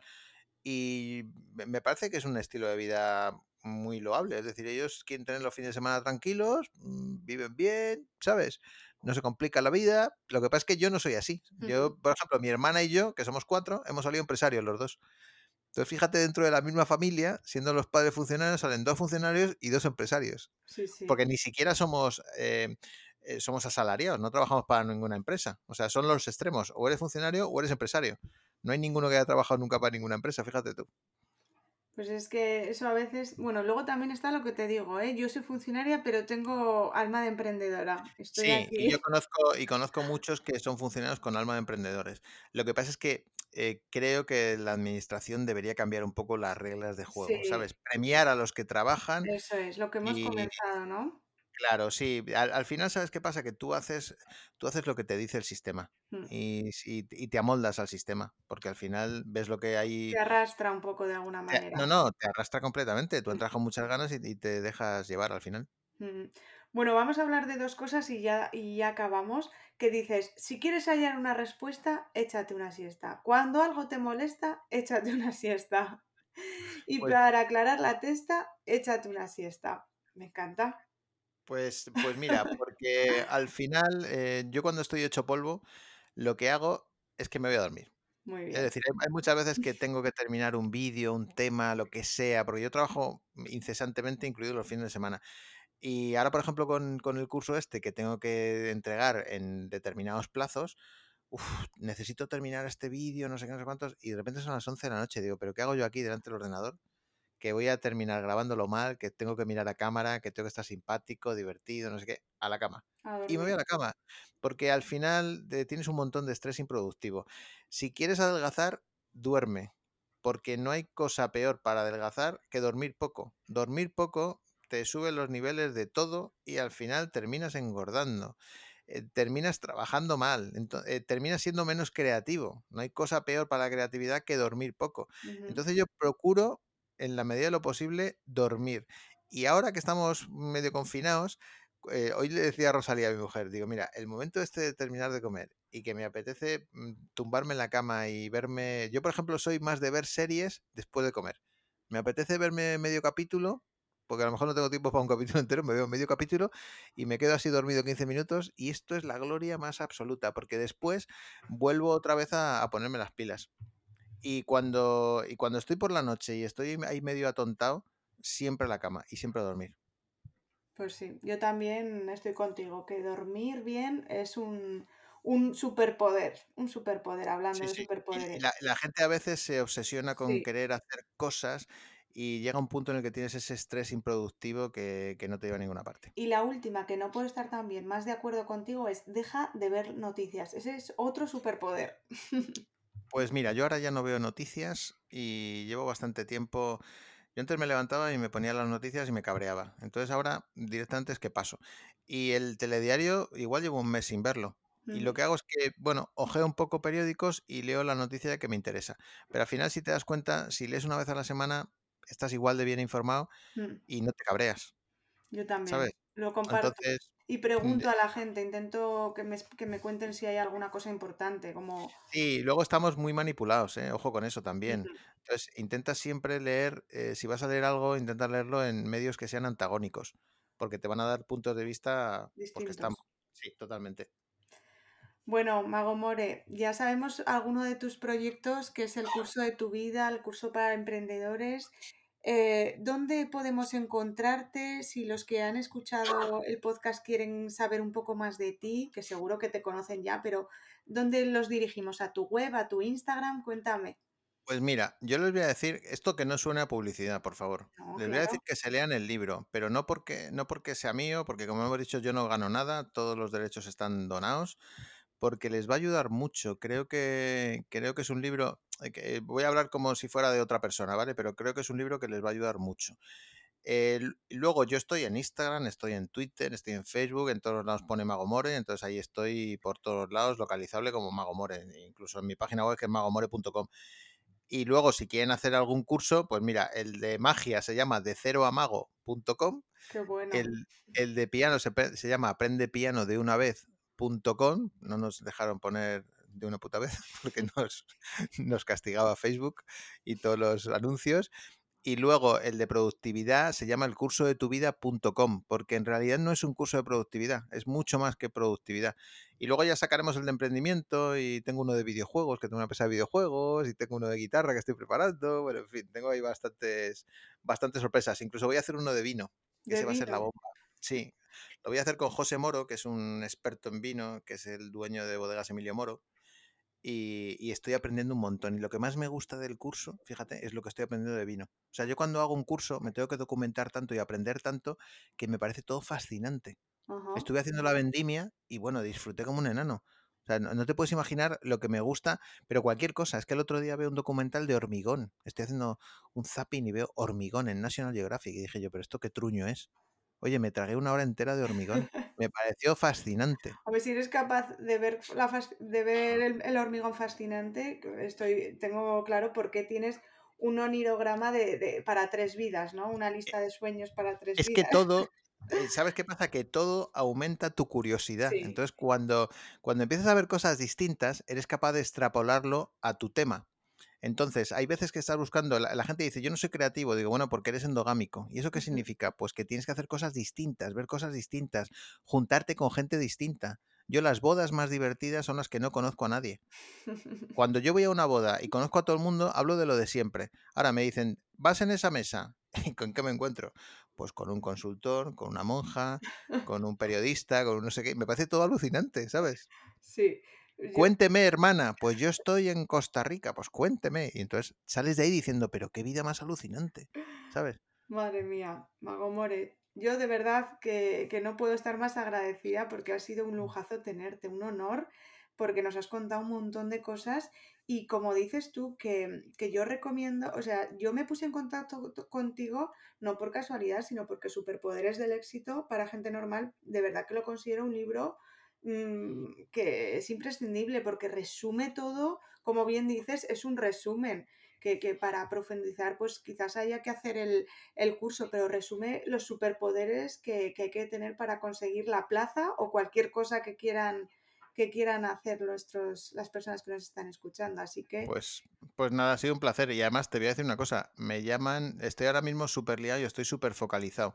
Y me parece que es un estilo de vida muy loable. Es decir, ellos quieren tener los fines de semana tranquilos, mm, viven bien, ¿sabes? No se complica la vida. Lo que pasa es que yo no soy así. Yo, por ejemplo, mi hermana y yo, que somos cuatro, hemos salido empresarios los dos. Entonces, fíjate, dentro de la misma familia, siendo los padres funcionarios, salen dos funcionarios y dos empresarios. Sí, sí. Porque ni siquiera somos, eh, eh, somos asalariados, no trabajamos para ninguna empresa. O sea, son los extremos. O eres funcionario o eres empresario. No hay ninguno que haya trabajado nunca para ninguna empresa, fíjate tú. Pues es que eso a veces, bueno, luego también está lo que te digo, ¿eh? Yo soy funcionaria, pero tengo alma de emprendedora. Estoy Sí, y yo conozco, y conozco muchos que son funcionarios con alma de emprendedores. Lo que pasa es que eh, creo que la administración debería cambiar un poco las reglas de juego, Sí, ¿sabes? Premiar a los que trabajan eso es, lo que hemos y, comenzado, ¿no? Claro, sí, al, al final, ¿sabes qué pasa? Que tú haces, tú haces lo que te dice el sistema Mm. y, te amoldas al sistema, porque al final ves lo que Te hay. arrastra un poco de alguna te- no, manera. no, te arrastra completamente. Tú entras con muchas ganas y, y te dejas llevar al final. Mm. Bueno, vamos a hablar de dos cosas y ya, y ya acabamos. Que dices, si quieres hallar una respuesta, échate una siesta. Cuando algo te molesta, échate una siesta. y Pues para aclarar la testa, échate una siesta. Me encanta. Pues, pues mira, porque al final eh, yo cuando estoy hecho polvo, lo que hago es que me voy a dormir. Muy Es bien. decir, hay, hay muchas veces que tengo que terminar un vídeo, un tema, lo que sea, porque yo trabajo incesantemente, incluidos los fines de semana. Y ahora, por ejemplo, con, con el curso este que tengo que entregar en determinados plazos, uf, necesito terminar este vídeo, no sé qué, no sé cuántos, y de repente son las 11 de la noche. Digo, ¿pero qué hago yo aquí delante del ordenador? Que voy a terminar grabándolo mal, que tengo que mirar a cámara, que tengo que estar simpático, divertido, no sé qué, a la cama. A Y me voy a la cama, porque al final de- tienes un montón de estrés improductivo. Si quieres adelgazar, duerme, porque no hay cosa peor para adelgazar que dormir poco. Dormir poco te sube los niveles de todo y al final terminas engordando. eh, terminas trabajando mal, eh, terminas siendo menos creativo. No hay cosa peor para la creatividad que dormir poco. Entonces yo procuro en la medida de lo posible, dormir. Y ahora que estamos medio confinados, eh, hoy le decía a Rosalía, a mi mujer, digo, mira, el momento este de terminar de comer y que me apetece mm, tumbarme en la cama y verme... Yo, por ejemplo, soy más de ver series después de comer. Me apetece verme medio capítulo, porque a lo mejor no tengo tiempo para un capítulo entero, me veo medio capítulo y me quedo así dormido 15 minutos y esto es la gloria más absoluta, porque después vuelvo otra vez a, a ponerme las pilas. Y cuando, y cuando estoy por la noche y estoy ahí medio atontado, siempre a la cama y siempre a dormir. Pues sí, yo también estoy contigo, que dormir bien es un, un superpoder, un superpoder, hablando Sí, de sí. Superpoderes. la, la gente a veces se obsesiona con Sí, querer hacer cosas y llega un punto en el que tienes ese estrés improductivo que, que no te lleva a ninguna parte. y la última, que no puedo estar también más de acuerdo contigo, es deja de ver noticias. Ese es otro superpoder. Pues mira, yo ahora ya no veo noticias y llevo bastante tiempo. Yo antes me levantaba y me ponía las noticias y me cabreaba. Entonces ahora directamente es que paso. Y el telediario igual llevo un mes sin verlo. Y lo Ujú, que hago es que, bueno, ojeo un poco periódicos y leo la noticia que me interesa. Pero al final, si te das cuenta, si lees una vez a la semana, estás igual de bien informado mm, y no te cabreas, Yo ¿sabes? también, lo comparto. Entonces, Y pregunto a la gente, intento que me, que me cuenten si hay alguna cosa importante, como... sí, luego estamos muy manipulados, ¿eh? Ojo con eso también. Entonces, intenta siempre leer, eh, si vas a leer algo, intenta leerlo en medios que sean antagónicos, porque te van a dar puntos de vista, pues que están... distintos. Sí, totalmente. Bueno, Mago More, ya sabemos alguno de tus proyectos, que es el curso de tu vida, el curso para emprendedores. Eh, ¿dónde podemos encontrarte si los que han escuchado el podcast quieren saber un poco más de ti, que seguro que te conocen ya, pero ¿dónde los dirigimos? ¿A tu web, a tu Instagram? Cuéntame. Pues mira, yo les voy a decir, esto que no suene a publicidad, por favor. No, Les voy a decir que se lean el libro, pero no porque, no porque sea mío, porque como hemos dicho, yo no gano nada, todos los derechos están donados, porque les va a ayudar mucho. Creo que, creo que es un libro, eh, que voy a hablar como si fuera de otra persona, ¿vale? Pero creo que es un libro que les va a ayudar mucho. Luego yo estoy en Instagram, estoy en Twitter, estoy en Facebook, en todos lados pone Magomore, entonces ahí estoy por todos lados localizable como Magomore, incluso en mi página web que es magomore.com. Y luego, si quieren hacer algún curso, pues mira, el de magia se llama de cero a mago.com, qué bueno. el, el de piano se, se llama aprende piano de una no nos dejaron poner de una puta vez porque nos, nos castigaba Facebook y todos los anuncios. Y luego el de productividad se llama el curso de tu vida.com, porque en realidad no es un curso de productividad, es mucho más que productividad. Y luego ya sacaremos el de emprendimiento y tengo uno de videojuegos, que tengo una empresa de videojuegos, y tengo uno de guitarra que estoy preparando. Bueno, en fin, tengo ahí bastantes, bastantes sorpresas. Incluso voy a hacer uno de vino, que De ese va a ser la bomba. Sí, lo voy a hacer con José Moro, que es un experto en vino, que es el dueño de bodegas Emilio Moro y, y estoy aprendiendo un montón. Y lo que más me gusta del curso, fíjate, es lo que estoy aprendiendo de vino. O sea, yo cuando hago un curso me tengo que documentar tanto y aprender tanto que me parece todo fascinante. Estuve haciendo la vendimia y bueno, disfruté como un enano. O sea, no, no te puedes imaginar lo que me gusta, pero cualquier cosa. Es que el otro día veo un documental de hormigón. Estoy haciendo un zapping y veo hormigón en National Geographic. Y dije yo, pero esto qué truño es. Oye, me tragué una hora entera de hormigón. Me pareció fascinante. A ver si eres capaz de ver, la fas- de ver el, el hormigón fascinante. que Estoy, tengo claro por qué tienes un onirograma de, de- para tres vidas, ¿no? Una lista de sueños para tres Es que vidas. todo, eh, ¿sabes qué pasa? Que todo aumenta tu curiosidad. Sí. Entonces, cuando, cuando empiezas a ver cosas distintas, eres capaz de extrapolarlo a tu tema. Entonces, hay veces que estás buscando, la, gente dice, yo no soy creativo, digo, bueno, porque eres endogámico. ¿Y eso qué significa? Pues que tienes que hacer cosas distintas, ver cosas distintas, juntarte con gente distinta. Yo las bodas más divertidas son las que no conozco a nadie. Cuando yo voy a una boda y conozco a todo el mundo, hablo de lo de siempre. Ahora me dicen, ¿vas en esa mesa? ¿Y con qué me encuentro? Pues con un consultor, con una monja, con un periodista, con un no sé qué. Me parece todo alucinante, ¿sabes? Sí. Cuénteme, hermana, pues yo estoy en Costa Rica, pues cuénteme. Y entonces sales de ahí diciendo, pero qué vida más alucinante, ¿sabes? Madre mía, Mago More, yo de verdad que, que no puedo estar más agradecida porque ha sido un lujazo tenerte, un honor, porque nos has contado un montón de cosas y como dices tú, que, que, yo recomiendo, o sea, yo me puse en contacto contigo no por casualidad, sino porque Superpoderes del Éxito para gente normal, de verdad que lo considero un libro Mm, que es imprescindible porque resume todo, como bien dices, es un resumen. Que, para profundizar, pues quizás haya que hacer el, curso, pero resume los superpoderes que, hay que tener para conseguir la plaza o cualquier cosa que quieran que quieran hacer nuestros, las personas que nos están escuchando. Así que. Pues, pues nada, ha sido un placer. Y además te voy a decir una cosa. Me llaman, estoy ahora mismo súper liado y estoy súper focalizado.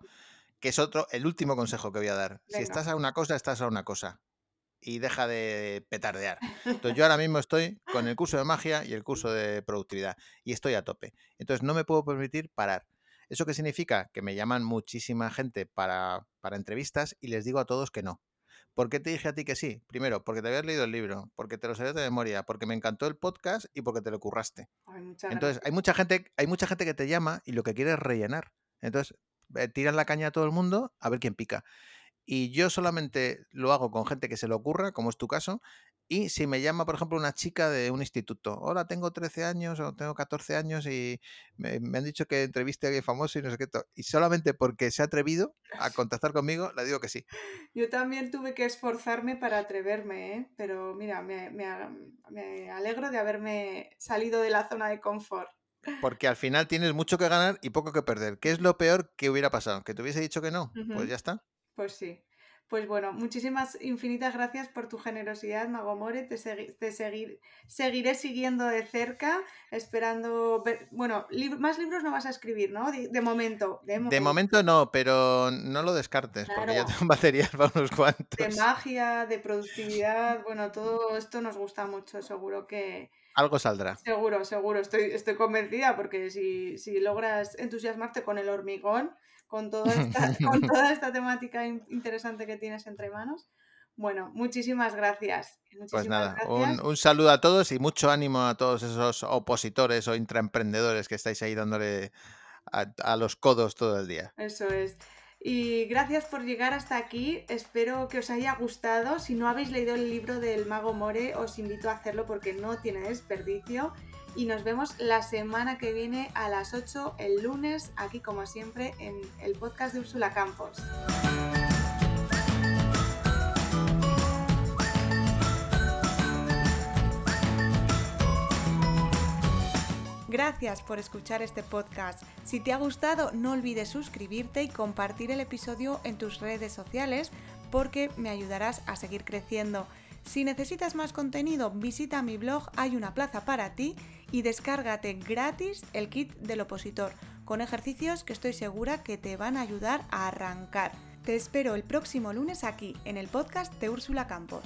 Que es otro, el último consejo que voy a dar. Si estás a una cosa, estás a una cosa y deja de petardear. Entonces yo ahora mismo estoy con el curso de magia y el curso de productividad y estoy a tope. Entonces no me puedo permitir parar. ¿Eso qué significa? Que me llaman muchísima gente para, para entrevistas y les digo a todos que no. ¿Por qué te dije a ti que sí? Primero, porque te habías leído el libro, porque te lo sabías de memoria, porque me encantó el podcast y porque te lo curraste. Entonces, hay mucha gente, hay mucha gente que te llama y lo que quiere es rellenar. Entonces, eh, tiran la caña a todo el mundo a ver quién pica y yo solamente lo hago con gente que se le ocurra, como es tu caso, y si me llama, por ejemplo, una chica de un instituto, hola, tengo 13 años o tengo 14 años y me, han dicho que entreviste a alguien famoso y no sé qué, y solamente porque se ha atrevido a contactar conmigo, le digo que sí. Yo también tuve que esforzarme para atreverme, ¿eh? pero mira, me, me alegro de haberme salido de la zona de confort. Porque al final tienes mucho que ganar y poco que perder. ¿Qué es lo peor que hubiera pasado? ¿Que te hubiese dicho que no? Pues ya está. Pues sí. Pues bueno, muchísimas infinitas gracias por tu generosidad, Magomore. Te, te seguir, seguiré siguiendo de cerca, esperando ver. Bueno, más libros no vas a escribir, ¿no? De, momento, de, momento. no, pero no lo descartes, porque ya tengo baterías para unos cuantos. De magia, de productividad, bueno, todo esto nos gusta mucho, seguro que. Algo saldrá. Seguro, seguro, estoy, estoy convencida, porque si, si logras entusiasmarte con el hormigón con toda esta, con toda esta temática interesante que tienes entre manos. Bueno, muchísimas gracias. pues nada, Un, saludo a todos y mucho ánimo a todos esos opositores o intraemprendedores que estáis ahí dándole a, los codos todo el día. Eso es. Y gracias por llegar hasta aquí. Espero que os haya gustado. Si no habéis leído el libro del Mago More, os invito a hacerlo porque no tiene desperdicio y nos vemos la semana que viene a las 8 el lunes, aquí como siempre en el podcast de Úrsula Campos. Gracias por escuchar este podcast. Si te ha gustado, no olvides suscribirte y compartir el episodio en tus redes sociales porque me ayudarás a seguir creciendo. Si necesitas más contenido, visita mi blog Hay una plaza para ti y descárgate gratis el kit del opositor, con ejercicios que estoy segura que te van a ayudar a arrancar. Te espero el próximo lunes aquí, en el podcast de Úrsula Campos.